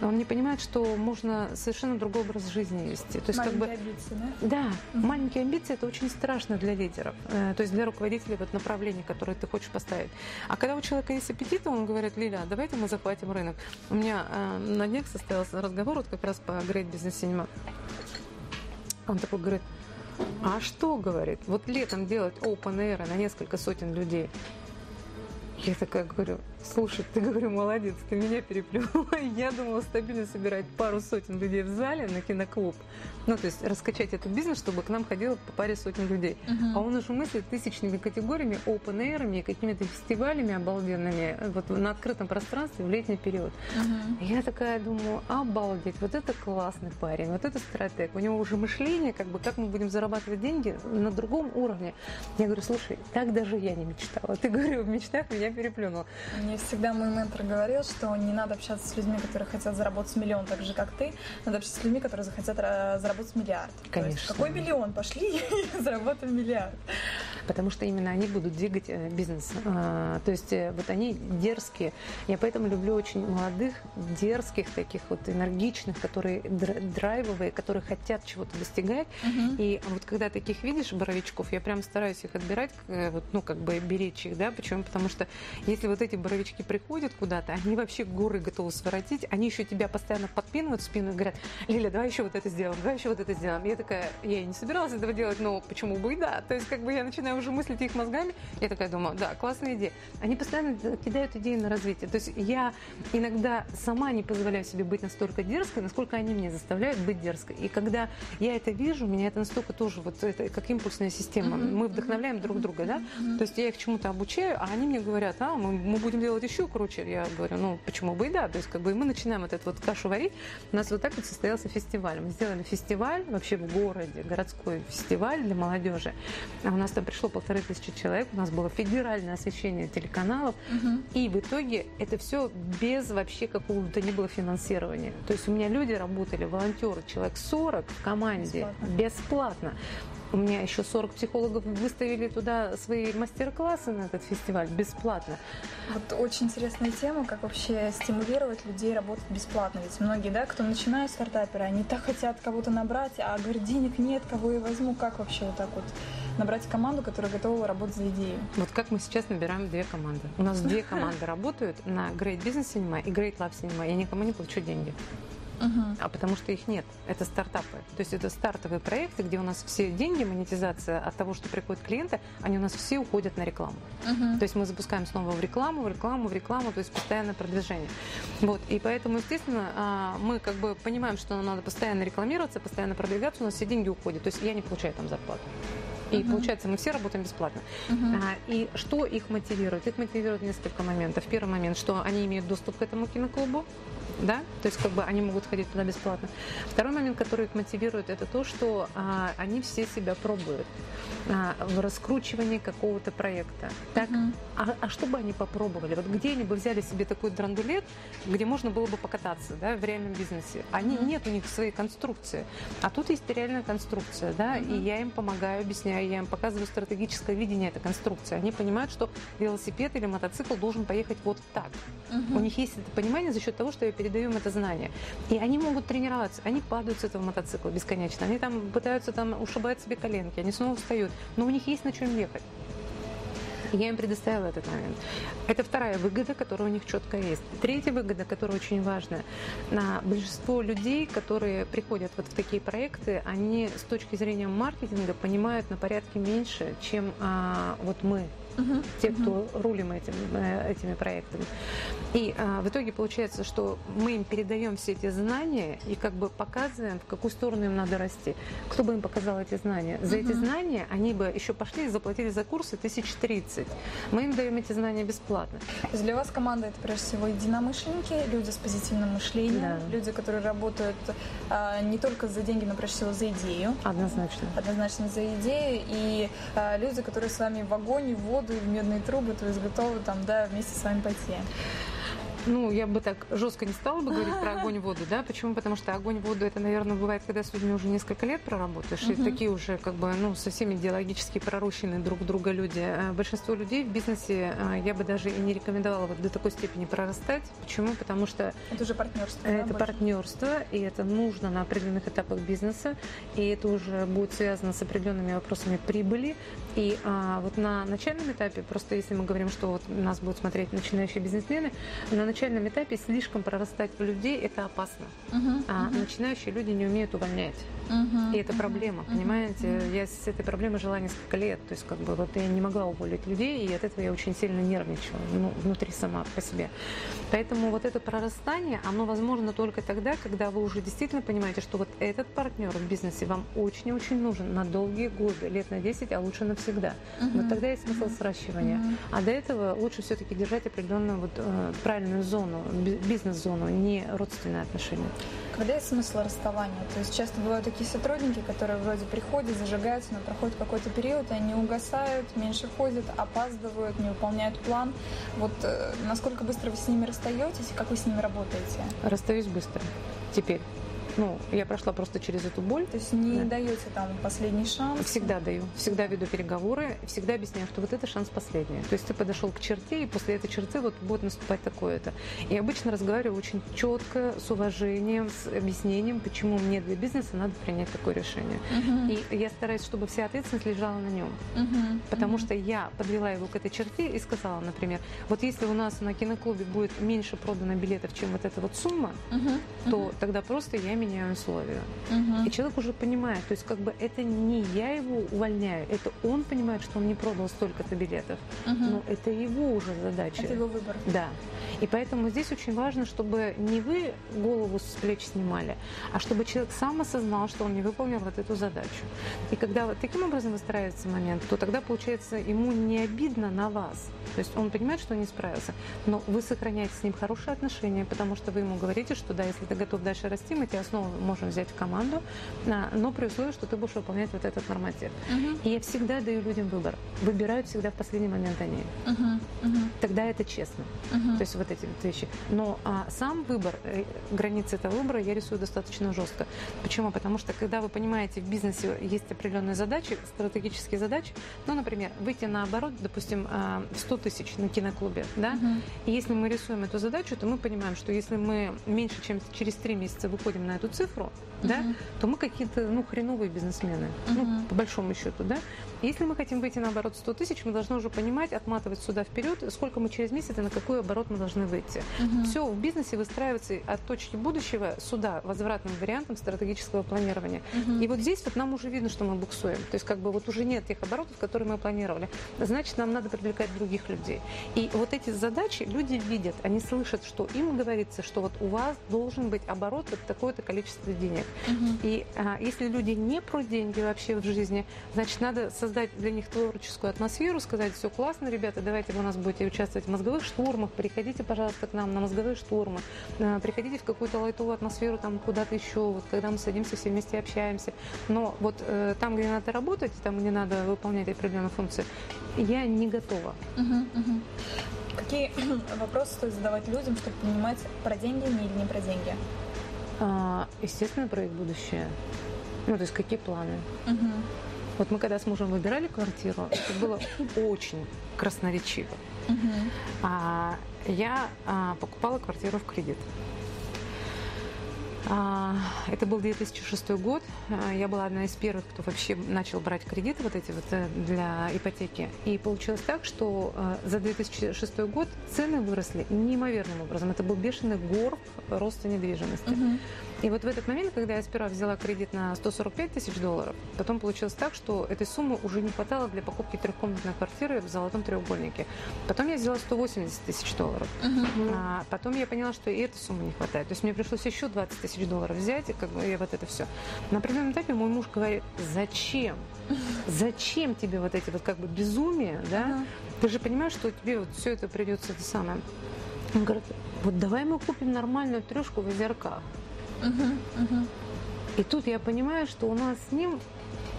Speaker 2: Он не понимает, что можно совершенно другой образ жизни вести.
Speaker 1: То есть, маленькие как бы, амбиции, да?
Speaker 2: Да, uh-huh. маленькие амбиции это очень страшно для лидеров, э, то есть для руководителей вот направления, которое ты хочешь поставить. А когда у человека есть аппетит, он говорит, Лиля, давайте мы захватим рынок. У меня э, на днях состоялся разговор вот как раз по Great Business Cinema. Он такой говорит, а что, говорит, вот летом делать open air на несколько сотен людей? Я такая говорю, Слушай, ты, говорю, молодец, ты меня переплюнула. Я думала стабильно собирать пару сотен людей в зале на киноклуб. Ну, то есть раскачать этот бизнес, чтобы к нам ходило по паре сотен людей. Uh-huh. А он уже мыслит тысячными категориями, open air, какими-то фестивалями обалденными вот на открытом пространстве в летний период. Uh-huh. Я такая думаю, обалдеть, вот это классный парень, вот это стратег. У него уже мышление, как бы, как мы будем зарабатывать деньги на другом уровне. Я говорю, слушай, так даже я не мечтала. Ты, говорю, в мечтах меня переплюнула.
Speaker 1: Мне всегда мой ментор говорил, что не надо общаться с людьми, которые хотят заработать миллион так же, как ты. Надо общаться с людьми, которые захотят э, заработать миллиард.
Speaker 2: Конечно. Есть,
Speaker 1: какой миллион? Пошли и заработаем миллиард.
Speaker 2: Потому что именно они будут двигать э, бизнес. А, то есть э, вот они дерзкие. Я поэтому люблю очень молодых, дерзких, таких вот энергичных, которые драйвовые, которые хотят чего-то достигать. Угу. И вот когда таких видишь, боровичков, я прям стараюсь их отбирать, вот, ну, как бы беречь их, да, почему? Потому что если вот эти боровички девочки приходят куда-то, они вообще горы готовы своротить, они еще тебя постоянно подпинывают в спину и говорят, Лиля, давай еще вот это сделаем, давай еще вот это сделаем. Я такая, я и не собиралась этого делать, но почему бы и да. То есть как бы я начинаю уже мыслить их мозгами, я такая думаю, да, классная идея. Они постоянно кидают идеи на развитие. То есть я иногда сама не позволяю себе быть настолько дерзкой, насколько они меня заставляют быть дерзкой. И когда я это вижу, меня это настолько тоже вот это как импульсная система. Мы вдохновляем друг друга, да? То есть я их чему-то обучаю, а они мне говорят, а, мы, мы будем делать еще круче. Я говорю, ну почему бы и да. То есть как бы мы начинаем вот эту вот кашу варить. У нас вот так вот состоялся фестиваль. Мы сделали фестиваль вообще в городе, городской фестиваль для молодежи. А у нас там пришло полторы тысячи человек. У нас было федеральное освещение телеканалов. Угу. И в итоге это все без вообще какого-то не было финансирования. То есть у меня люди работали, волонтеры, человек 40 в команде бесплатно. бесплатно. У меня еще 40 психологов выставили туда свои мастер-классы на этот фестиваль бесплатно.
Speaker 1: Вот очень интересная тема, как вообще стимулировать людей работать бесплатно. Ведь многие, да, кто начинают стартаперы, они так хотят кого-то набрать, а говорят, денег нет, кого я возьму, как вообще вот так вот набрать команду, которая готова работать за идею.
Speaker 2: Вот как мы сейчас набираем две команды. У нас две команды работают на Great Business Cinema и Great Love Cinema. Я никому не плачу деньги угу. а потому что их нет. Это стартапы. То есть это стартовые проекты, где у нас все деньги, монетизация от того, что приходят клиенты, они у нас все уходят на рекламу. Угу. То есть мы запускаем снова в рекламу, в рекламу, в рекламу, то есть постоянное продвижение. Вот. И поэтому, естественно, а, мы как бы понимаем, что нам надо постоянно рекламироваться, постоянно продвигаться, у нас все деньги уходят. То есть я не получаю там зарплату. И uh-huh. получается, мы все работаем бесплатно. Uh-huh. А, и что их мотивирует? Их мотивирует несколько моментов. Первый момент, что они имеют доступ к этому киноклубу да, то есть как бы они могут ходить туда бесплатно. Второй момент, который их мотивирует, это то, что а, они все себя пробуют а, в раскручивании какого-то проекта. Так, uh-huh. а, а что бы они попробовали? Вот где они бы взяли себе такой драндулет, где можно было бы покататься, да, в реальном бизнесе? Они uh-huh. нет у них своей конструкции, а тут есть реальная конструкция, да, uh-huh. и я им помогаю, объясняю, я им показываю стратегическое видение этой конструкции. Они понимают, что велосипед или мотоцикл должен поехать вот так. Uh-huh. У них есть это понимание за счет того, что я передаю им это знание. И они могут тренироваться, они падают с этого мотоцикла бесконечно, они там пытаются там ушибать себе коленки, они снова встают, но у них есть на чем ехать. Я им предоставила этот момент. Это вторая выгода, которая у них четко есть. Третья выгода, которая очень важная. На большинство людей, которые приходят вот в такие проекты, они с точки зрения маркетинга понимают на порядке меньше, чем а, вот мы, угу, те, кто угу. рулим этим, э, этими проектами. И а, в итоге получается, что мы им передаем все эти знания и как бы показываем, в какую сторону им надо расти. Кто бы им показал эти знания? За угу. эти знания они бы еще пошли и заплатили за курсы тысяч тридцать. Мы им даем эти знания бесплатно.
Speaker 1: То есть для вас команда это прежде всего единомышленники, люди с позитивным мышлением, да. люди, которые работают а, не только за деньги, но прежде всего за идею.
Speaker 2: Однозначно.
Speaker 1: Однозначно за идею. И а, люди, которые с вами в вагоне, в воду воду и в медные трубы, то есть готовы там, да, вместе с вами пойти.
Speaker 2: Ну, я бы так жестко не стала бы говорить про огонь воду, да? Почему? Потому что огонь воду это, наверное, бывает, когда с людьми уже несколько лет проработаешь, uh-huh. и такие уже, как бы, ну, совсем идеологически пророщенные друг друга люди. А большинство людей в бизнесе а, я бы даже и не рекомендовала вот до такой степени прорастать. Почему? Потому что...
Speaker 1: Это уже партнерство.
Speaker 2: Это да, партнерство, и это нужно на определенных этапах бизнеса, и это уже будет связано с определенными вопросами прибыли. И а, вот на начальном этапе, просто если мы говорим, что вот нас будут смотреть начинающие бизнесмены, на начальном этапе слишком прорастать в людей это опасно. Uh-huh, а uh-huh. начинающие люди не умеют увольнять. Uh-huh, и это проблема, uh-huh, понимаете? Uh-huh. Я с этой проблемой жила несколько лет. То есть, как бы, вот я не могла уволить людей, и от этого я очень сильно нервничала, ну, внутри сама по себе. Поэтому вот это прорастание, оно возможно только тогда, когда вы уже действительно понимаете, что вот этот партнер в бизнесе вам очень-очень нужен на долгие годы, лет на 10, а лучше навсегда. Uh-huh. Вот тогда есть смысл сращивания. Uh-huh. А до этого лучше все-таки держать определенную вот, э, правильную зону, бизнес-зону, не родственные отношения.
Speaker 1: Когда есть смысл расставания? То есть часто бывают такие сотрудники, которые вроде приходят, зажигаются, но проходит какой-то период, и они угасают, меньше ходят, опаздывают, не выполняют план. Вот э, насколько быстро вы с ними расстаетесь и как вы с ними работаете?
Speaker 2: Расстаюсь быстро. Теперь ну, я прошла просто через эту боль.
Speaker 1: То есть не да. даете там последний шанс?
Speaker 2: Всегда даю. Всегда веду переговоры, всегда объясняю, что вот это шанс последний. То есть ты подошел к черте, и после этой черты вот будет наступать такое-то. И обычно разговариваю очень четко, с уважением, с объяснением, почему мне для бизнеса надо принять такое решение. Uh-huh. И я стараюсь, чтобы вся ответственность лежала на нем. Uh-huh. Потому uh-huh. что я подвела его к этой черте и сказала, например, вот если у нас на киноклубе будет меньше продано билетов, чем вот эта вот сумма, uh-huh. то тогда просто я меняю условия. Угу. И человек уже понимает, то есть как бы это не я его увольняю, это он понимает, что он не продал столько-то билетов, угу. но это его уже задача.
Speaker 1: Это его выбор.
Speaker 2: Да. И поэтому здесь очень важно, чтобы не вы голову с плеч снимали, а чтобы человек сам осознал, что он не выполнил вот эту задачу. И когда вот таким образом выстраивается момент, то тогда, получается, ему не обидно на вас. То есть он понимает, что он не справился, но вы сохраняете с ним хорошие отношения, потому что вы ему говорите, что да, если ты готов дальше расти, мы тебя снова можем взять в команду, но при условии, что ты будешь выполнять вот этот норматив. Uh-huh. И я всегда даю людям выбор. Выбирают всегда в последний момент они. Uh-huh. Uh-huh. Тогда это честно. Uh-huh. То есть вот эти вот вещи. Но а, сам выбор, э, границы этого выбора я рисую достаточно жестко. Почему? Потому что когда вы понимаете, в бизнесе есть определенные задачи, стратегические задачи, ну, например, выйти на оборот, допустим, а, в 100 тысяч на киноклубе, да, uh-huh. и если мы рисуем эту задачу, то мы понимаем, что если мы меньше, чем через три месяца выходим на эту цифру, uh-huh. да, то мы какие-то, ну, хреновые бизнесмены, uh-huh. ну, по большому счету, да. Если мы хотим выйти на оборот 100 тысяч, мы должны уже понимать, отматывать сюда вперед, сколько мы через месяц и на какой оборот мы должны выйти. Uh-huh. Все в бизнесе выстраивается от точки будущего сюда, возвратным вариантом стратегического планирования. Uh-huh. И вот здесь вот нам уже видно, что мы буксуем. То есть как бы вот уже нет тех оборотов, которые мы планировали. Значит, нам надо привлекать других людей. И вот эти задачи люди видят, они слышат, что им говорится, что вот у вас должен быть оборот вот такое-то количество денег. Uh-huh. И а, если люди не про деньги вообще в жизни, значит, надо создать для них творческую атмосферу, сказать, все классно, ребята, давайте вы у нас будете участвовать в мозговых штурмах, приходите, пожалуйста, к нам на мозговые штурмы, а, приходите в какую-то лайтовую атмосферу, там куда-то еще, вот когда мы садимся все вместе общаемся. Но вот э, там, где надо работать, там, где надо выполнять определенные функции, я не готова. Uh-huh,
Speaker 1: uh-huh. Какие вопросы стоит задавать людям, чтобы понимать, про деньги или не про деньги?
Speaker 2: А, естественно, про их будущее. Ну, то есть какие планы. Угу. Вот мы когда с мужем выбирали квартиру, это было очень красноречиво. Угу. А, я а, покупала квартиру в кредит. А, это был 2006 год. А, я была одна из первых, кто вообще начал брать кредиты вот эти вот э, для ипотеки. И получилось так, что э, за 2006 год цены выросли неимоверным образом. Это был бешеный горб роста недвижимости. Угу. И вот в этот момент, когда я сперва взяла кредит на 145 тысяч долларов, потом получилось так, что этой суммы уже не хватало для покупки трехкомнатной квартиры в золотом треугольнике. Потом я взяла 180 тысяч долларов. Uh-huh. А потом я поняла, что и этой суммы не хватает. То есть мне пришлось еще 20 тысяч долларов взять, и, как бы, и вот это все. На определенном этапе мой муж говорит, зачем? Зачем тебе вот эти вот как бы безумия, да? Uh-huh. Ты же понимаешь, что тебе вот все это придется это самое. Он говорит, вот давай мы купим нормальную трешку в озерках. И тут я понимаю, что у нас с ним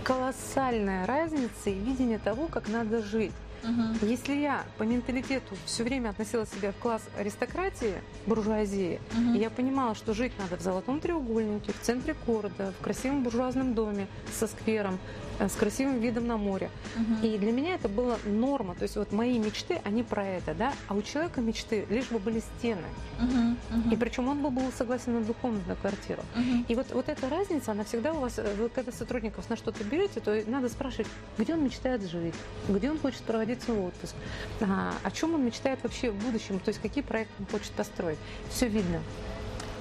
Speaker 2: колоссальная разница и видение того, как надо жить. Угу. Если я по менталитету все время относила себя в класс аристократии, буржуазии, угу. я понимала, что жить надо в золотом треугольнике, в центре города, в красивом буржуазном доме со сквером, с красивым видом на море. Угу. И для меня это была норма. То есть вот мои мечты, они про это, да, а у человека мечты лишь бы были стены. Угу. Угу. И причем он бы был согласен на двухкомнатную квартиру. Угу. И вот, вот эта разница, она всегда у вас, э, вы когда сотрудников на что-то берете, то надо спрашивать, где он мечтает жить, где он хочет проводить свой отпуск, а, о чем он мечтает вообще в будущем, то есть какие проекты он хочет построить. Все видно.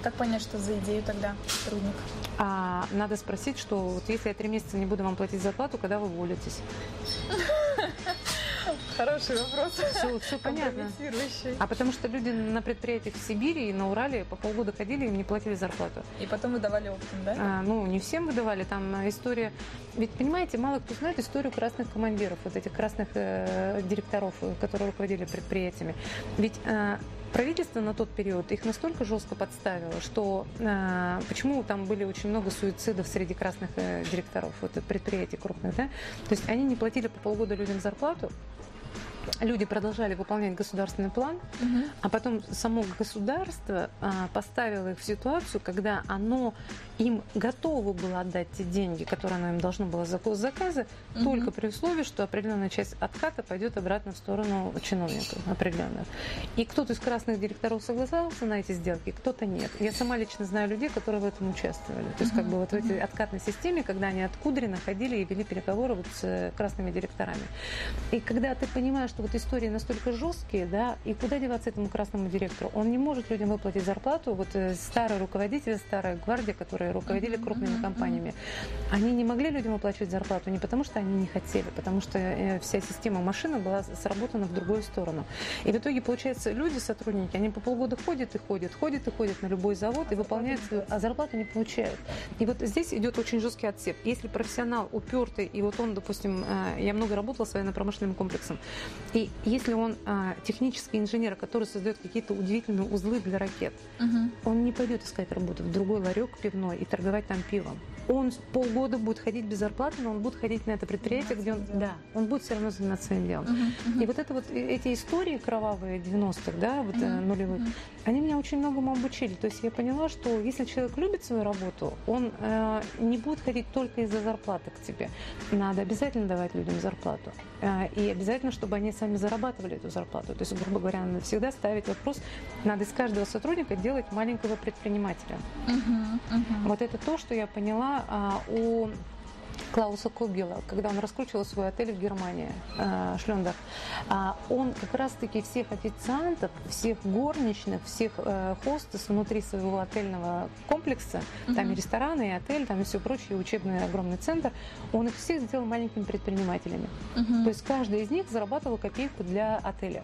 Speaker 1: Как понять, что за идею тогда сотрудник?
Speaker 2: А, надо спросить, что вот если я три месяца не буду вам платить зарплату, когда вы уволитесь?
Speaker 1: Хороший вопрос.
Speaker 2: Все, все понятно. А потому что люди на предприятиях в Сибири и на Урале по полгода ходили и не платили зарплату.
Speaker 1: И потом выдавали оптом, да?
Speaker 2: А, ну, не всем выдавали. Там история... Ведь, понимаете, мало кто знает историю красных командиров, вот этих красных э, директоров, которые руководили предприятиями. Ведь э, правительство на тот период их настолько жестко подставило, что э, почему там были очень много суицидов среди красных э, директоров вот, предприятий крупных, да? То есть они не платили по полгода людям зарплату, люди продолжали выполнять государственный план, угу. а потом само государство а, поставило их в ситуацию, когда оно им готово было отдать те деньги, которые оно им должно было за заказы, угу. только при условии, что определенная часть отката пойдет обратно в сторону чиновников определенных. И кто-то из красных директоров согласился на эти сделки, кто-то нет. Я сама лично знаю людей, которые в этом участвовали. То есть угу. как бы вот в этой откатной системе, когда они от Кудрина ходили и вели переговоры вот с э, красными директорами. И когда ты понимаешь, что вот истории настолько жесткие, да, и куда деваться этому красному директору? Он не может людям выплатить зарплату. Вот э, старый руководитель, старая гвардия, которая руководили крупными компаниями, они не могли людям оплачивать зарплату не потому, что они не хотели, потому что э, вся система машины была сработана в другую сторону. И в итоге, получается, люди, сотрудники, они по полгода ходят и ходят, ходят и ходят на любой завод и выполняют свою, а зарплату не получают. И вот здесь идет очень жесткий отсеп. Если профессионал упертый, и вот он, допустим, э, я много работала с военно-промышленным комплексом, и если он а, технический инженер, который создает какие-то удивительные узлы для ракет, угу. он не пойдет искать работу в другой ларек пивной и торговать там пивом он полгода будет ходить без зарплаты, но он будет ходить на это предприятие, где он, да, он будет все равно заниматься своим делом. Uh-huh, uh-huh. И вот это вот эти истории кровавые 90-х, да, вот uh-huh, нулевых, uh-huh. они меня очень многому обучили. То есть я поняла, что если человек любит свою работу, он э, не будет ходить только из-за зарплаты к тебе. Надо обязательно давать людям зарплату. Э, и обязательно, чтобы они сами зарабатывали эту зарплату. То есть, грубо говоря, надо всегда ставить вопрос, надо из каждого сотрудника делать маленького предпринимателя. Uh-huh, uh-huh. Вот это то, что я поняла а, у Клауса Кобела, когда он раскручивал свой отель в Германии, э, Шлендах, он как раз-таки всех официантов, всех горничных, всех э, хостес внутри своего отельного комплекса, mm-hmm. там и рестораны, и отель, там и все прочее, учебный огромный центр, он их всех сделал маленькими предпринимателями. Mm-hmm. То есть каждый из них зарабатывал копейку для отеля.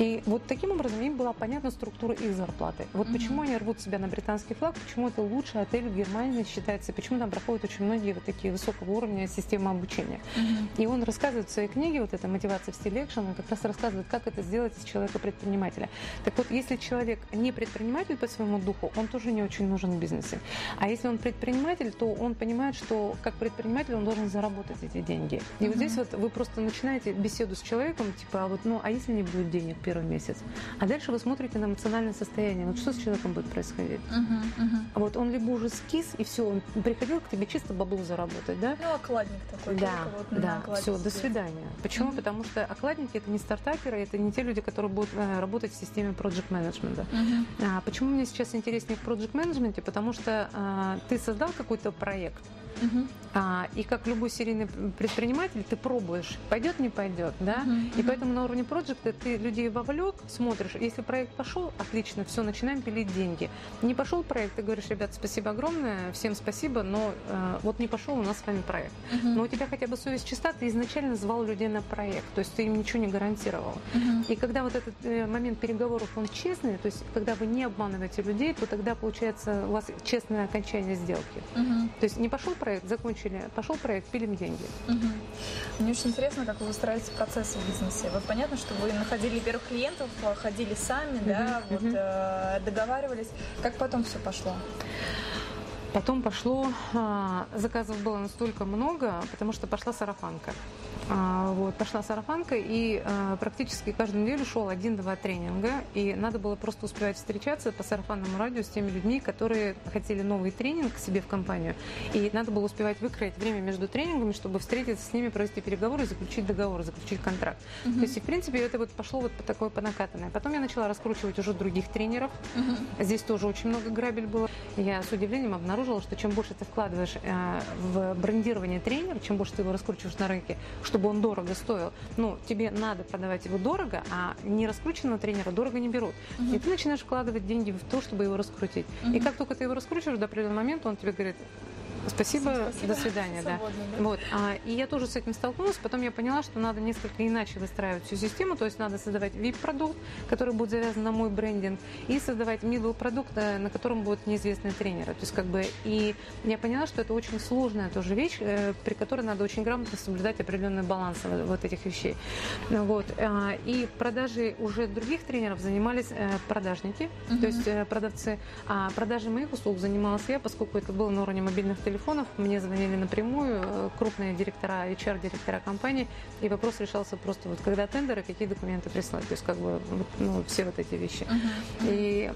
Speaker 2: И вот таким образом им была понятна структура их зарплаты. Вот mm-hmm. почему они рвут себя на британский флаг, почему это лучший отель в Германии считается, почему там проходят очень многие вот такие высокого уровня системы обучения. Mm-hmm. И он рассказывает в своей книге, вот эта мотивация в стиле экшен, он как раз рассказывает, как это сделать из человека-предпринимателя. Так вот, если человек не предприниматель по своему духу, он тоже не очень нужен в бизнесе. А если он предприниматель, то он понимает, что как предприниматель он должен заработать эти деньги. И mm-hmm. вот здесь вот вы просто начинаете беседу с человеком, типа, а вот, ну, а если не будет денег первый месяц. А дальше вы смотрите на эмоциональное состояние. Вот что с человеком будет происходить? Uh-huh, uh-huh. Вот он либо уже скис, и все, он приходил к тебе чисто бабло заработать, да?
Speaker 1: Ну, окладник такой.
Speaker 2: Да, вот да, все, до свидания. Почему? Uh-huh. Потому что окладники это не стартаперы, это не те люди, которые будут э, работать в системе project management. Uh-huh. А, почему мне сейчас интереснее в project management? Потому что а, ты создал какой-то проект, Угу. А, и как любой серийный предприниматель, ты пробуешь, пойдет, не пойдет, да? Угу. И поэтому на уровне проекта ты людей вовлек, смотришь, если проект пошел, отлично, все, начинаем пилить деньги. Не пошел проект, ты говоришь, ребят, спасибо огромное, всем спасибо, но э, вот не пошел у нас с вами проект. Угу. Но у тебя хотя бы совесть чиста, ты изначально звал людей на проект, то есть ты им ничего не гарантировал. Угу. И когда вот этот э, момент переговоров, он честный, то есть когда вы не обманываете людей, то тогда получается у вас честное окончание сделки. Угу. То есть не пошел проект, закончили, пошел проект, пилим деньги.
Speaker 1: Угу. Мне очень интересно, как вы выстраиваете процессы в бизнесе. Вот понятно, что вы находили первых клиентов, ходили сами, угу. да, вот угу. э, договаривались. Как потом все пошло?
Speaker 2: Потом пошло, а, заказов было настолько много, потому что пошла сарафанка. А, вот, пошла сарафанка, и а, практически каждую неделю шел один-два тренинга, и надо было просто успевать встречаться по сарафанному радио с теми людьми, которые хотели новый тренинг себе в компанию, и надо было успевать выкроить время между тренингами, чтобы встретиться с ними, провести переговоры, заключить договор, заключить контракт. Угу. То есть, в принципе, это вот пошло вот по такой по накатанной. Потом я начала раскручивать уже других тренеров. Угу. Здесь тоже очень много грабель было. Я с удивлением обнаружила, что чем больше ты вкладываешь э, в брендирование тренера, чем больше ты его раскручиваешь на рынке, чтобы он дорого стоил. Ну, тебе надо продавать его дорого, а не раскрученного тренера дорого не берут. Угу. И ты начинаешь вкладывать деньги в то, чтобы его раскрутить. Угу. И как только ты его раскручиваешь до определенного момента, он тебе говорит, Спасибо, Спасибо. до свидания, да. да. Вот, а, и я тоже с этим столкнулась, потом я поняла, что надо несколько иначе выстраивать всю систему, то есть надо создавать VIP-продукт, который будет завязан на мой брендинг, и создавать middle продукт, э, на котором будут неизвестные тренеры. То есть как бы, и я поняла, что это очень сложная тоже вещь, э, при которой надо очень грамотно соблюдать определенный баланс вот этих вещей. Вот, а, и продажи уже других тренеров занимались э, продажники, uh-huh. то есть продавцы, а продажи моих услуг занималась я, поскольку это было на уровне мобильных телефонов, телефонов, мне звонили напрямую э, крупные директора, HR-директора компании, и вопрос решался просто вот когда тендеры, какие документы прислать, то есть как бы ну, все вот эти вещи. Uh-huh. И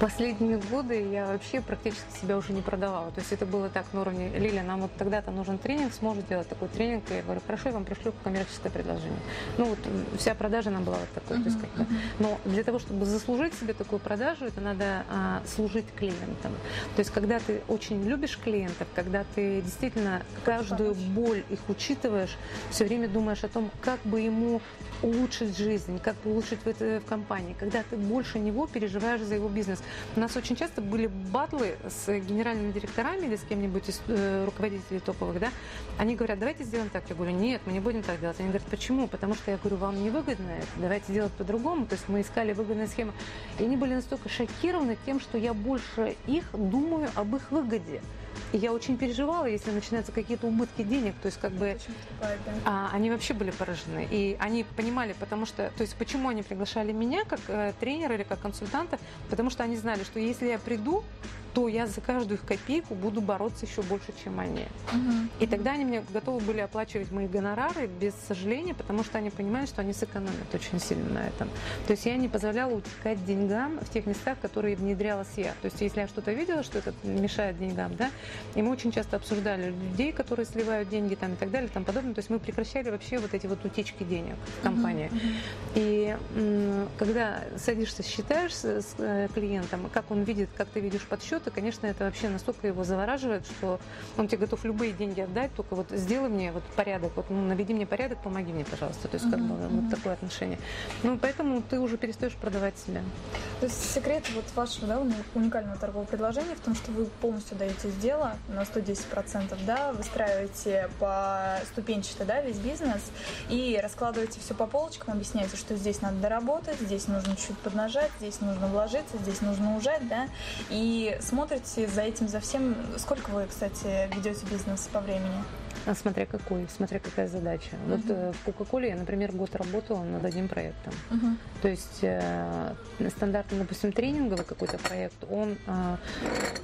Speaker 2: Последние годы я вообще практически себя уже не продавала. То есть это было так на уровне, Лилия, нам вот тогда-то нужен тренинг, сможет делать такой тренинг. И я говорю, хорошо, я вам пришлю коммерческое предложение. Ну вот вся продажа нам была вот такой. Uh-huh, то есть, как uh-huh. Но для того, чтобы заслужить себе такую продажу, это надо а, служить клиентам. То есть когда ты очень любишь клиентов, когда ты действительно каждую боль их учитываешь, все время думаешь о том, как бы ему улучшить жизнь, как улучшить в, это, в компании, когда ты больше него переживаешь за его бизнес. У нас очень часто были батлы с генеральными директорами или с кем-нибудь из э, руководителей топовых, да, они говорят, давайте сделаем так. Я говорю, нет, мы не будем так делать. Они говорят, почему? Потому что я говорю, вам не выгодно это, давайте делать по-другому. То есть мы искали выгодную схему. И они были настолько шокированы тем, что я больше их думаю об их выгоде. И я очень переживала, если начинаются какие-то убытки денег, то есть как бы а, они вообще были поражены. И они понимали, потому что, то есть почему они приглашали меня как э, тренера или как консультанта, потому что они знали, что если я приду, то я за каждую их копейку буду бороться еще больше, чем они. Угу. И тогда они мне готовы были оплачивать мои гонорары без сожаления, потому что они понимают, что они сэкономят очень сильно на этом. То есть я не позволяла утекать деньгам в тех местах, которые внедрялась я. То есть если я что-то видела, что это мешает деньгам, да, и мы очень часто обсуждали людей, которые сливают деньги там и так далее, там подобное. То есть мы прекращали вообще вот эти вот утечки денег в компании. Uh-huh. И когда садишься, считаешь с, с э, клиентом, как он видит, как ты видишь подсчет, и, конечно, это вообще настолько его завораживает, что он тебе готов любые деньги отдать, только вот сделай мне вот порядок, вот ну, наведи мне порядок, помоги мне, пожалуйста. То есть как бы вот такое отношение. Ну, поэтому ты уже перестаешь продавать себя.
Speaker 1: То есть секрет вот вашего да, уникального торгового предложения в том, что вы полностью даете дело на 110%, да, выстраиваете по ступенчато, да, весь бизнес и раскладываете все по полочкам, объясняете, что здесь надо доработать, здесь нужно чуть поднажать, здесь нужно вложиться, здесь нужно ужать, да, и смотрите за этим, за всем. Сколько вы, кстати, ведете бизнес по времени?
Speaker 2: А смотря какой, смотря какая задача. Uh-huh. Вот э, в Кока-Коле я, например, год работала над одним проектом. Uh-huh. То есть э, стандартный, допустим, тренинговый какой-то проект, он э,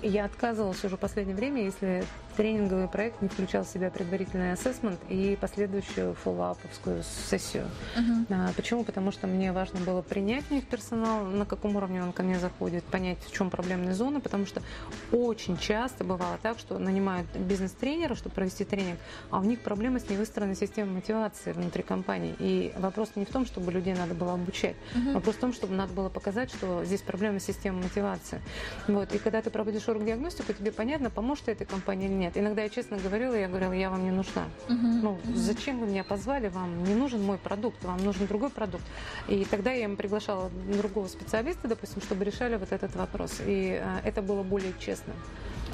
Speaker 2: я отказывалась уже в последнее время, если тренинговый проект не включал в себя предварительный ассессмент и последующую фоллоуповскую сессию. Uh-huh. А, почему? Потому что мне важно было принять них персонал, на каком уровне он ко мне заходит, понять, в чем проблемные зоны, потому что очень часто бывало так, что нанимают бизнес-тренера, чтобы провести тренинг, а у них проблемы с невыстроенной системой мотивации внутри компании. И вопрос не в том, чтобы людей надо было обучать, uh-huh. вопрос в том, чтобы надо было показать, что здесь проблема с системой мотивации. Вот. И когда ты проводишь орг-диагностику, тебе понятно, поможет этой компании или нет. Иногда я честно говорила, я говорила, я вам не нужна. Uh-huh. Ну, uh-huh. зачем вы меня позвали? Вам не нужен мой продукт, вам нужен другой продукт. И тогда я им приглашала другого специалиста, допустим, чтобы решали вот этот вопрос. И а, это было более честно.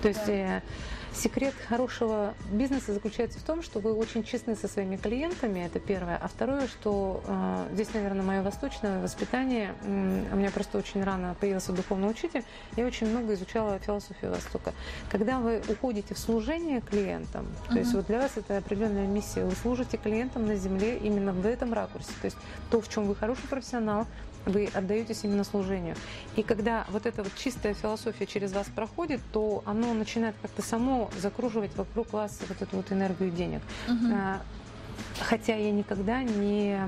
Speaker 2: То есть... Да. Э, Секрет хорошего бизнеса заключается в том, что вы очень честны со своими клиентами, это первое. А второе, что э, здесь, наверное, мое восточное воспитание, у меня просто очень рано появился духовный учитель, я очень много изучала философию Востока. Когда вы уходите в служение клиентам, uh-huh. то есть вот для вас это определенная миссия, вы служите клиентам на земле именно в этом ракурсе, то есть то, в чем вы хороший профессионал, вы отдаетесь именно служению. И когда вот эта вот чистая философия через вас проходит, то оно начинает как-то само закруживать вокруг вас вот эту вот энергию денег. Угу. Хотя я никогда не...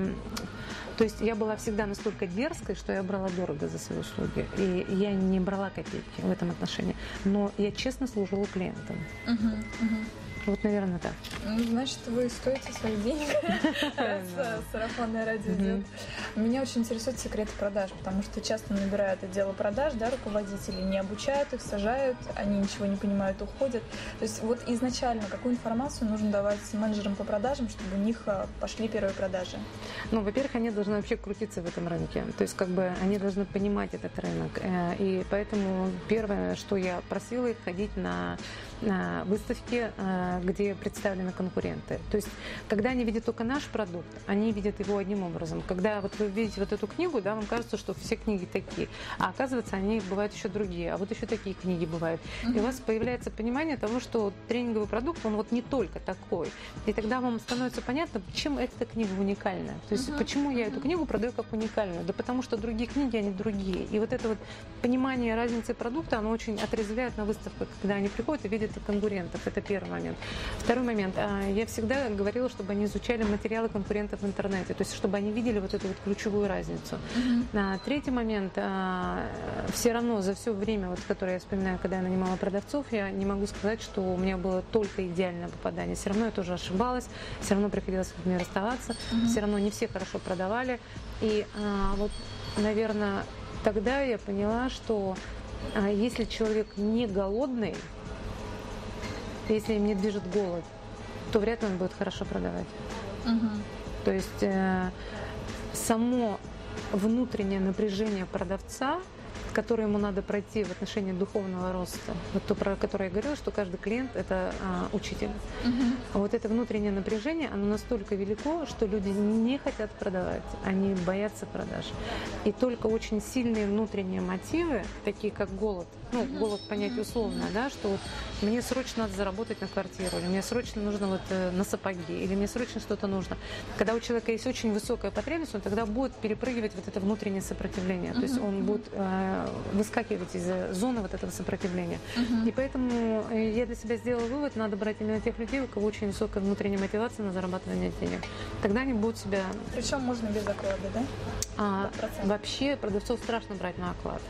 Speaker 2: То есть я была всегда настолько дерзкой, что я брала дорого за свои услуги. И я не брала копейки в этом отношении. Но я честно служила клиентам. Угу, угу. Вот, наверное, так.
Speaker 1: Ну, значит, вы стоите своих денег, раз сарафанное радио идет. Меня очень интересует секреты продаж, потому что часто набирают отделы продаж, да, руководители не обучают их, сажают, они ничего не понимают, уходят. То есть вот изначально какую информацию нужно давать менеджерам по продажам, чтобы у них а, пошли первые продажи?
Speaker 2: Ну, во-первых, они должны вообще крутиться в этом рынке. То есть как бы они должны понимать этот рынок. Э, и поэтому первое, что я просила их ходить на выставки, э, где представлены конкуренты. То есть, когда они видят только наш продукт, они видят его одним образом. Когда вот вы видите вот эту книгу, да, вам кажется, что все книги такие, а оказывается, они бывают еще другие, а вот еще такие книги бывают. И у вас появляется понимание того, что тренинговый продукт, он вот не только такой. И тогда вам становится понятно, чем эта книга уникальна. То есть, почему я эту книгу продаю как уникальную? Да потому что другие книги, они другие. И вот это вот понимание разницы продукта, оно очень отрезвляет на выставках, когда они приходят и видят это конкурентов. Это первый момент. Второй момент. А, я всегда говорила, чтобы они изучали материалы конкурентов в интернете, то есть чтобы они видели вот эту вот ключевую разницу. Uh-huh. Третий момент. А, все равно за все время, вот, которое я вспоминаю, когда я нанимала продавцов, я не могу сказать, что у меня было только идеальное попадание. Все равно я тоже ошибалась, все равно приходилось с людьми расставаться, uh-huh. все равно не все хорошо продавали. И вот, наверное, тогда я поняла, что если человек не голодный, если им не движет голод, то вряд ли он будет хорошо продавать. Угу. То есть э, само внутреннее напряжение продавца который ему надо пройти в отношении духовного роста. Вот то, про которое я говорила, что каждый клиент – это а, учитель. Угу. А вот это внутреннее напряжение, оно настолько велико, что люди не хотят продавать, они боятся продаж. И только очень сильные внутренние мотивы, такие как голод, ну, голод понять условно, да, что вот мне срочно надо заработать на квартиру, или мне срочно нужно вот э, на сапоги, или мне срочно что-то нужно. Когда у человека есть очень высокая потребность, он тогда будет перепрыгивать вот это внутреннее сопротивление. То есть он будет э, выскакивать из зоны вот этого сопротивления. И поэтому э, я для себя сделала вывод, надо брать именно тех людей, у кого очень высокая внутренняя мотивация на зарабатывание денег. Тогда они будут себя...
Speaker 1: Причем можно без оклада, да?
Speaker 2: А, вообще продавцов страшно брать на оклад.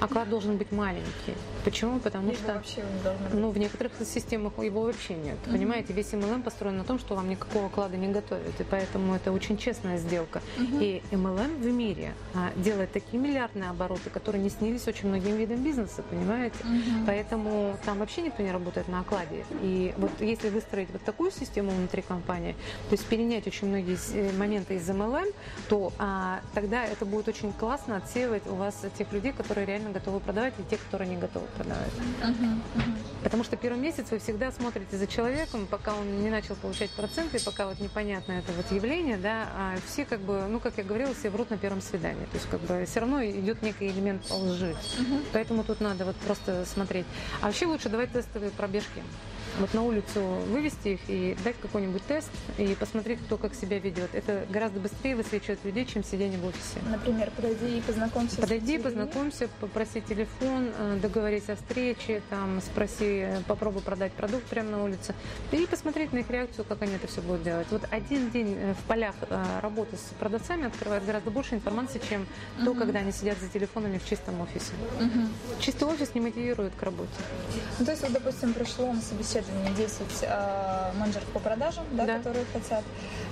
Speaker 2: Оклад должен быть маленький. Почему? Потому
Speaker 1: Либо
Speaker 2: что ну, в некоторых системах его вообще нет. Uh-huh. Понимаете, весь MLM построен на том, что вам никакого оклада не готовят. И поэтому это очень честная сделка. Uh-huh. И MLM в мире а, делает такие миллиардные обороты, которые не снились очень многим видам бизнеса, понимаете? Uh-huh. Поэтому там вообще никто не работает на окладе. И вот если выстроить вот такую систему внутри компании, то есть перенять очень многие э, моменты из MLM, то а, тогда это будет очень классно отсеивать у вас тех людей, которые реально готовы продавать, и тех, которые не готовы продавать. Uh-huh. Uh-huh. Потому что первый месяц вы всегда смотрите за человеком, пока он не начал получать проценты, пока вот непонятно это вот явление, да, а все как бы, ну, как я говорила, все врут на первом свидании. То есть как бы все равно идет некий элемент лжи. Угу. Поэтому тут надо вот просто смотреть. А вообще лучше давать тестовые пробежки. Вот на улицу вывести их и дать какой-нибудь тест и посмотреть, кто как себя ведет. Это гораздо быстрее высвечивает людей, чем сидение в офисе.
Speaker 1: Например, подойди и познакомься.
Speaker 2: Подойди, познакомься, попроси телефон, э, договорись о встрече, там, спроси, попробуй продать продукт прямо на улице и посмотреть на их реакцию, как они это все будут делать. Вот один день э, в полях э, работы с продавцами открывает гораздо больше информации, чем uh-huh. то, когда они сидят за телефонами в чистом офисе. Uh-huh. Чистый офис не мотивирует к работе.
Speaker 1: Ну, то есть, вот, допустим, пришло на собеседование 10 э, менеджеров по продажам, да, да. которые хотят.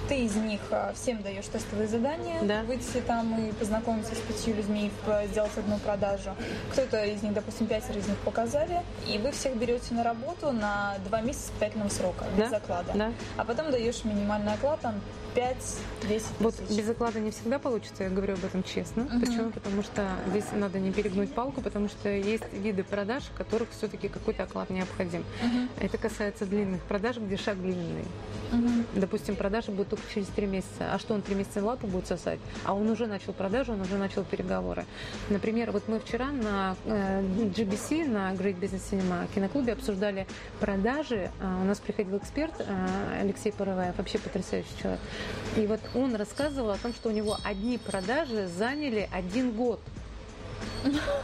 Speaker 1: Ты из них э, всем даешь тестовые задания, да. выйти там и познакомиться с пятью людьми, сделать одну продажу. Кто-то из них, допустим, пятеро из них показали, и вы всех берете на работу на два месяца испытательного срока, без да. оклада. Да. А потом даешь минимальный оклад, там, 5-10 тысяч.
Speaker 2: Вот без оклада не всегда получится, я говорю об этом честно. Угу. Почему? Потому что здесь надо не перегнуть палку, потому что есть виды продаж, в которых все-таки какой-то оклад необходим. Угу. Это касается длинных продаж, где шаг длинный. Угу. Допустим, продажи будут только через три месяца. А что он три месяца лапу будет сосать? А он уже начал продажу, он уже начал переговоры. Например, вот мы вчера на э, GBC, на Great Business Cinema киноклубе обсуждали продажи. А, у нас приходил эксперт э, Алексей Пароваев, вообще потрясающий человек. И вот он рассказывал о том, что у него одни продажи заняли один год.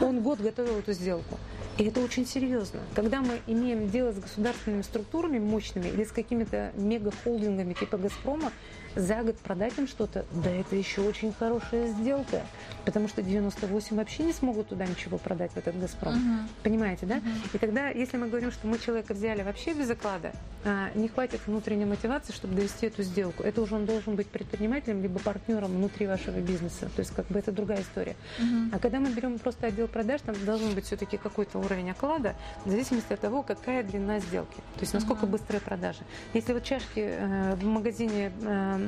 Speaker 2: Он год готовил эту сделку. И это очень серьезно. Когда мы имеем дело с государственными структурами мощными или с какими-то мега-холдингами типа «Газпрома», за год продать им что-то, да это еще очень хорошая сделка. Потому что 98 вообще не смогут туда ничего продать, в этот «Газпром». Uh-huh. Понимаете, да? Uh-huh. И тогда, если мы говорим, что мы человека взяли вообще без оклада, а, не хватит внутренней мотивации, чтобы довести эту сделку. Это уже он должен быть предпринимателем, либо партнером внутри вашего бизнеса. То есть как бы это другая история. Uh-huh. А когда мы берем просто отдел продаж, там должен быть все-таки какой-то уровень оклада, в зависимости от того, какая длина сделки. То есть насколько uh-huh. быстрые продажи. Если вот чашки э, в магазине э,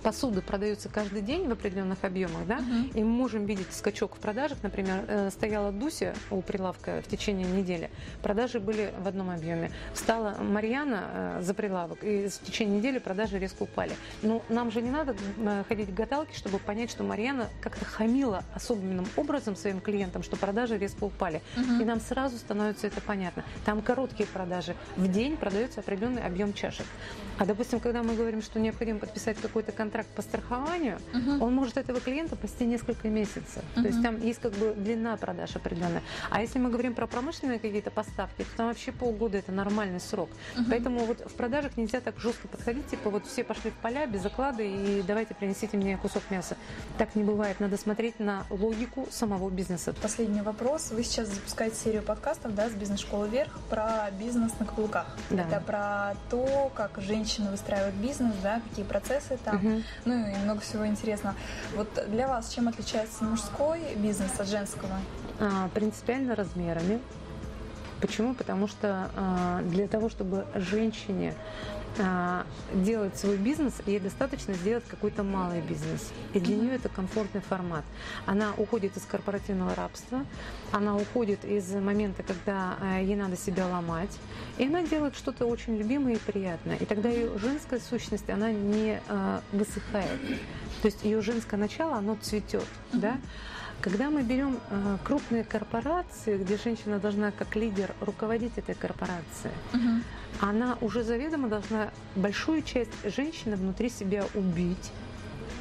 Speaker 2: посуды продаются каждый день в определенных объемах, да, uh-huh. и мы можем видеть скачок в продажах. Например, э, стояла Дуся у прилавка в течение недели, продажи были в одном объеме. Встала Марьяна э, за прилавок, и в течение недели продажи резко упали. Но нам же не надо э, ходить к гадалке, чтобы понять, что Марьяна как-то хамила особенным образом своим клиентам, что продажи резко упали. Uh-huh. И нам сразу становится это понятно. Там короткие продажи. В день продается определенный объем чашек. А, допустим, когда мы говорим, что необходимо подписать какой-то контракт, контракт по страхованию, uh-huh. он может этого клиента пасти несколько месяцев. Uh-huh. То есть там есть как бы длина продаж определенная. А если мы говорим про промышленные какие-то поставки, то там вообще полгода это нормальный срок. Uh-huh. Поэтому вот в продажах нельзя так жестко подходить, типа вот все пошли в поля без заклада и давайте принесите мне кусок мяса. Так не бывает. Надо смотреть на логику самого бизнеса.
Speaker 1: Последний вопрос. Вы сейчас запускаете серию подкастов да, с бизнес-школы вверх про бизнес на каблуках. Да. Это про то, как женщины выстраивают бизнес, да, какие процессы там. Угу ну и много всего интересного. Вот для вас чем отличается мужской бизнес от женского?
Speaker 2: А, принципиально размерами. Почему? Потому что а, для того, чтобы женщине делать свой бизнес, ей достаточно сделать какой-то малый бизнес. И для нее это комфортный формат. Она уходит из корпоративного рабства, она уходит из момента, когда а, ей надо себя ломать, и она делает что-то очень любимое и приятное. И тогда ее женская сущность, она не а, высыхает. То есть ее женское начало, оно цветет. Да? Когда мы берем э, крупные корпорации, где женщина должна как лидер руководить этой корпорацией, угу. она уже заведомо должна большую часть женщины внутри себя убить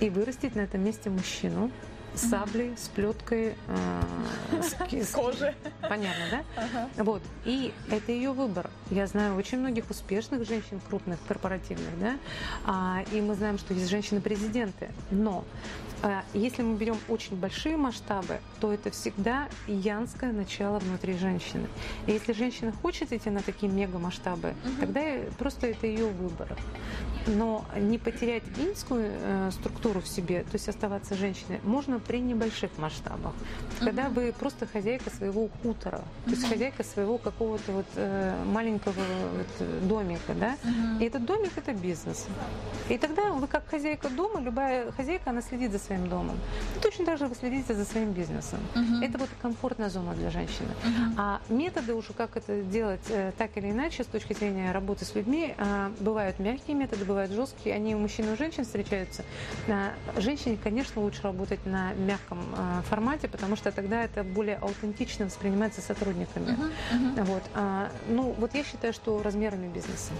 Speaker 2: и вырастить на этом месте мужчину с саблей, с плеткой,
Speaker 1: э, с, с кожи.
Speaker 2: Понятно, да? Ага. Вот. И это ее выбор. Я знаю очень многих успешных женщин, крупных, корпоративных, да, а, и мы знаем, что есть женщины-президенты. Но если мы берем очень большие масштабы, то это всегда янское начало внутри женщины. И если женщина хочет идти на такие мега масштабы, угу. тогда просто это ее выбор. Но не потерять инскую э, структуру в себе, то есть оставаться женщиной, можно при небольших масштабах. Когда угу. вы просто хозяйка своего хутора, угу. то есть хозяйка своего какого-то вот э, маленького вот, домика, да. Угу. И этот домик это бизнес. И тогда вы как хозяйка дома, любая хозяйка, она следит за своим домом. И точно так же вы следите за своим бизнесом. Угу. Это вот комфортная зона для женщины. Угу. А методы уже, как это делать э, так или иначе, с точки зрения работы с людьми, э, бывают мягкие методы, бывают жесткие. Они у мужчин и у женщин встречаются. Женщине, конечно, лучше работать на мягком а, формате, потому что тогда это более аутентично воспринимается сотрудниками. Uh-huh. Вот. А, ну, вот я считаю, что размерами бизнеса.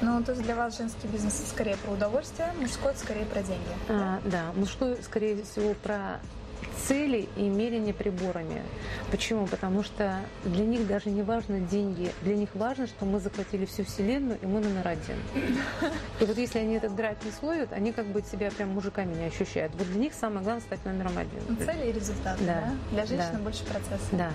Speaker 1: Ну, то есть для вас женский бизнес скорее про удовольствие, мужской скорее про деньги.
Speaker 2: А, да? да, мужской скорее всего про цели и мерение приборами. Почему? Потому что для них даже не важно деньги, для них важно, что мы захватили всю вселенную и мы номер один. И вот если они этот драйв не словят, они как бы себя прям мужиками не ощущают. Вот для них самое главное стать номером один.
Speaker 1: Ну, цели и результаты, да? да? Для женщины да. больше процесса.
Speaker 2: Да.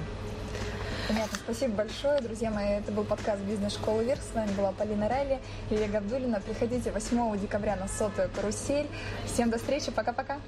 Speaker 1: Понятно. Спасибо большое. Друзья мои, это был подкаст «Бизнес-школы Вверх». С вами была Полина Райли, Илья Габдулина. Приходите 8 декабря на сотую карусель. Всем до встречи. Пока-пока.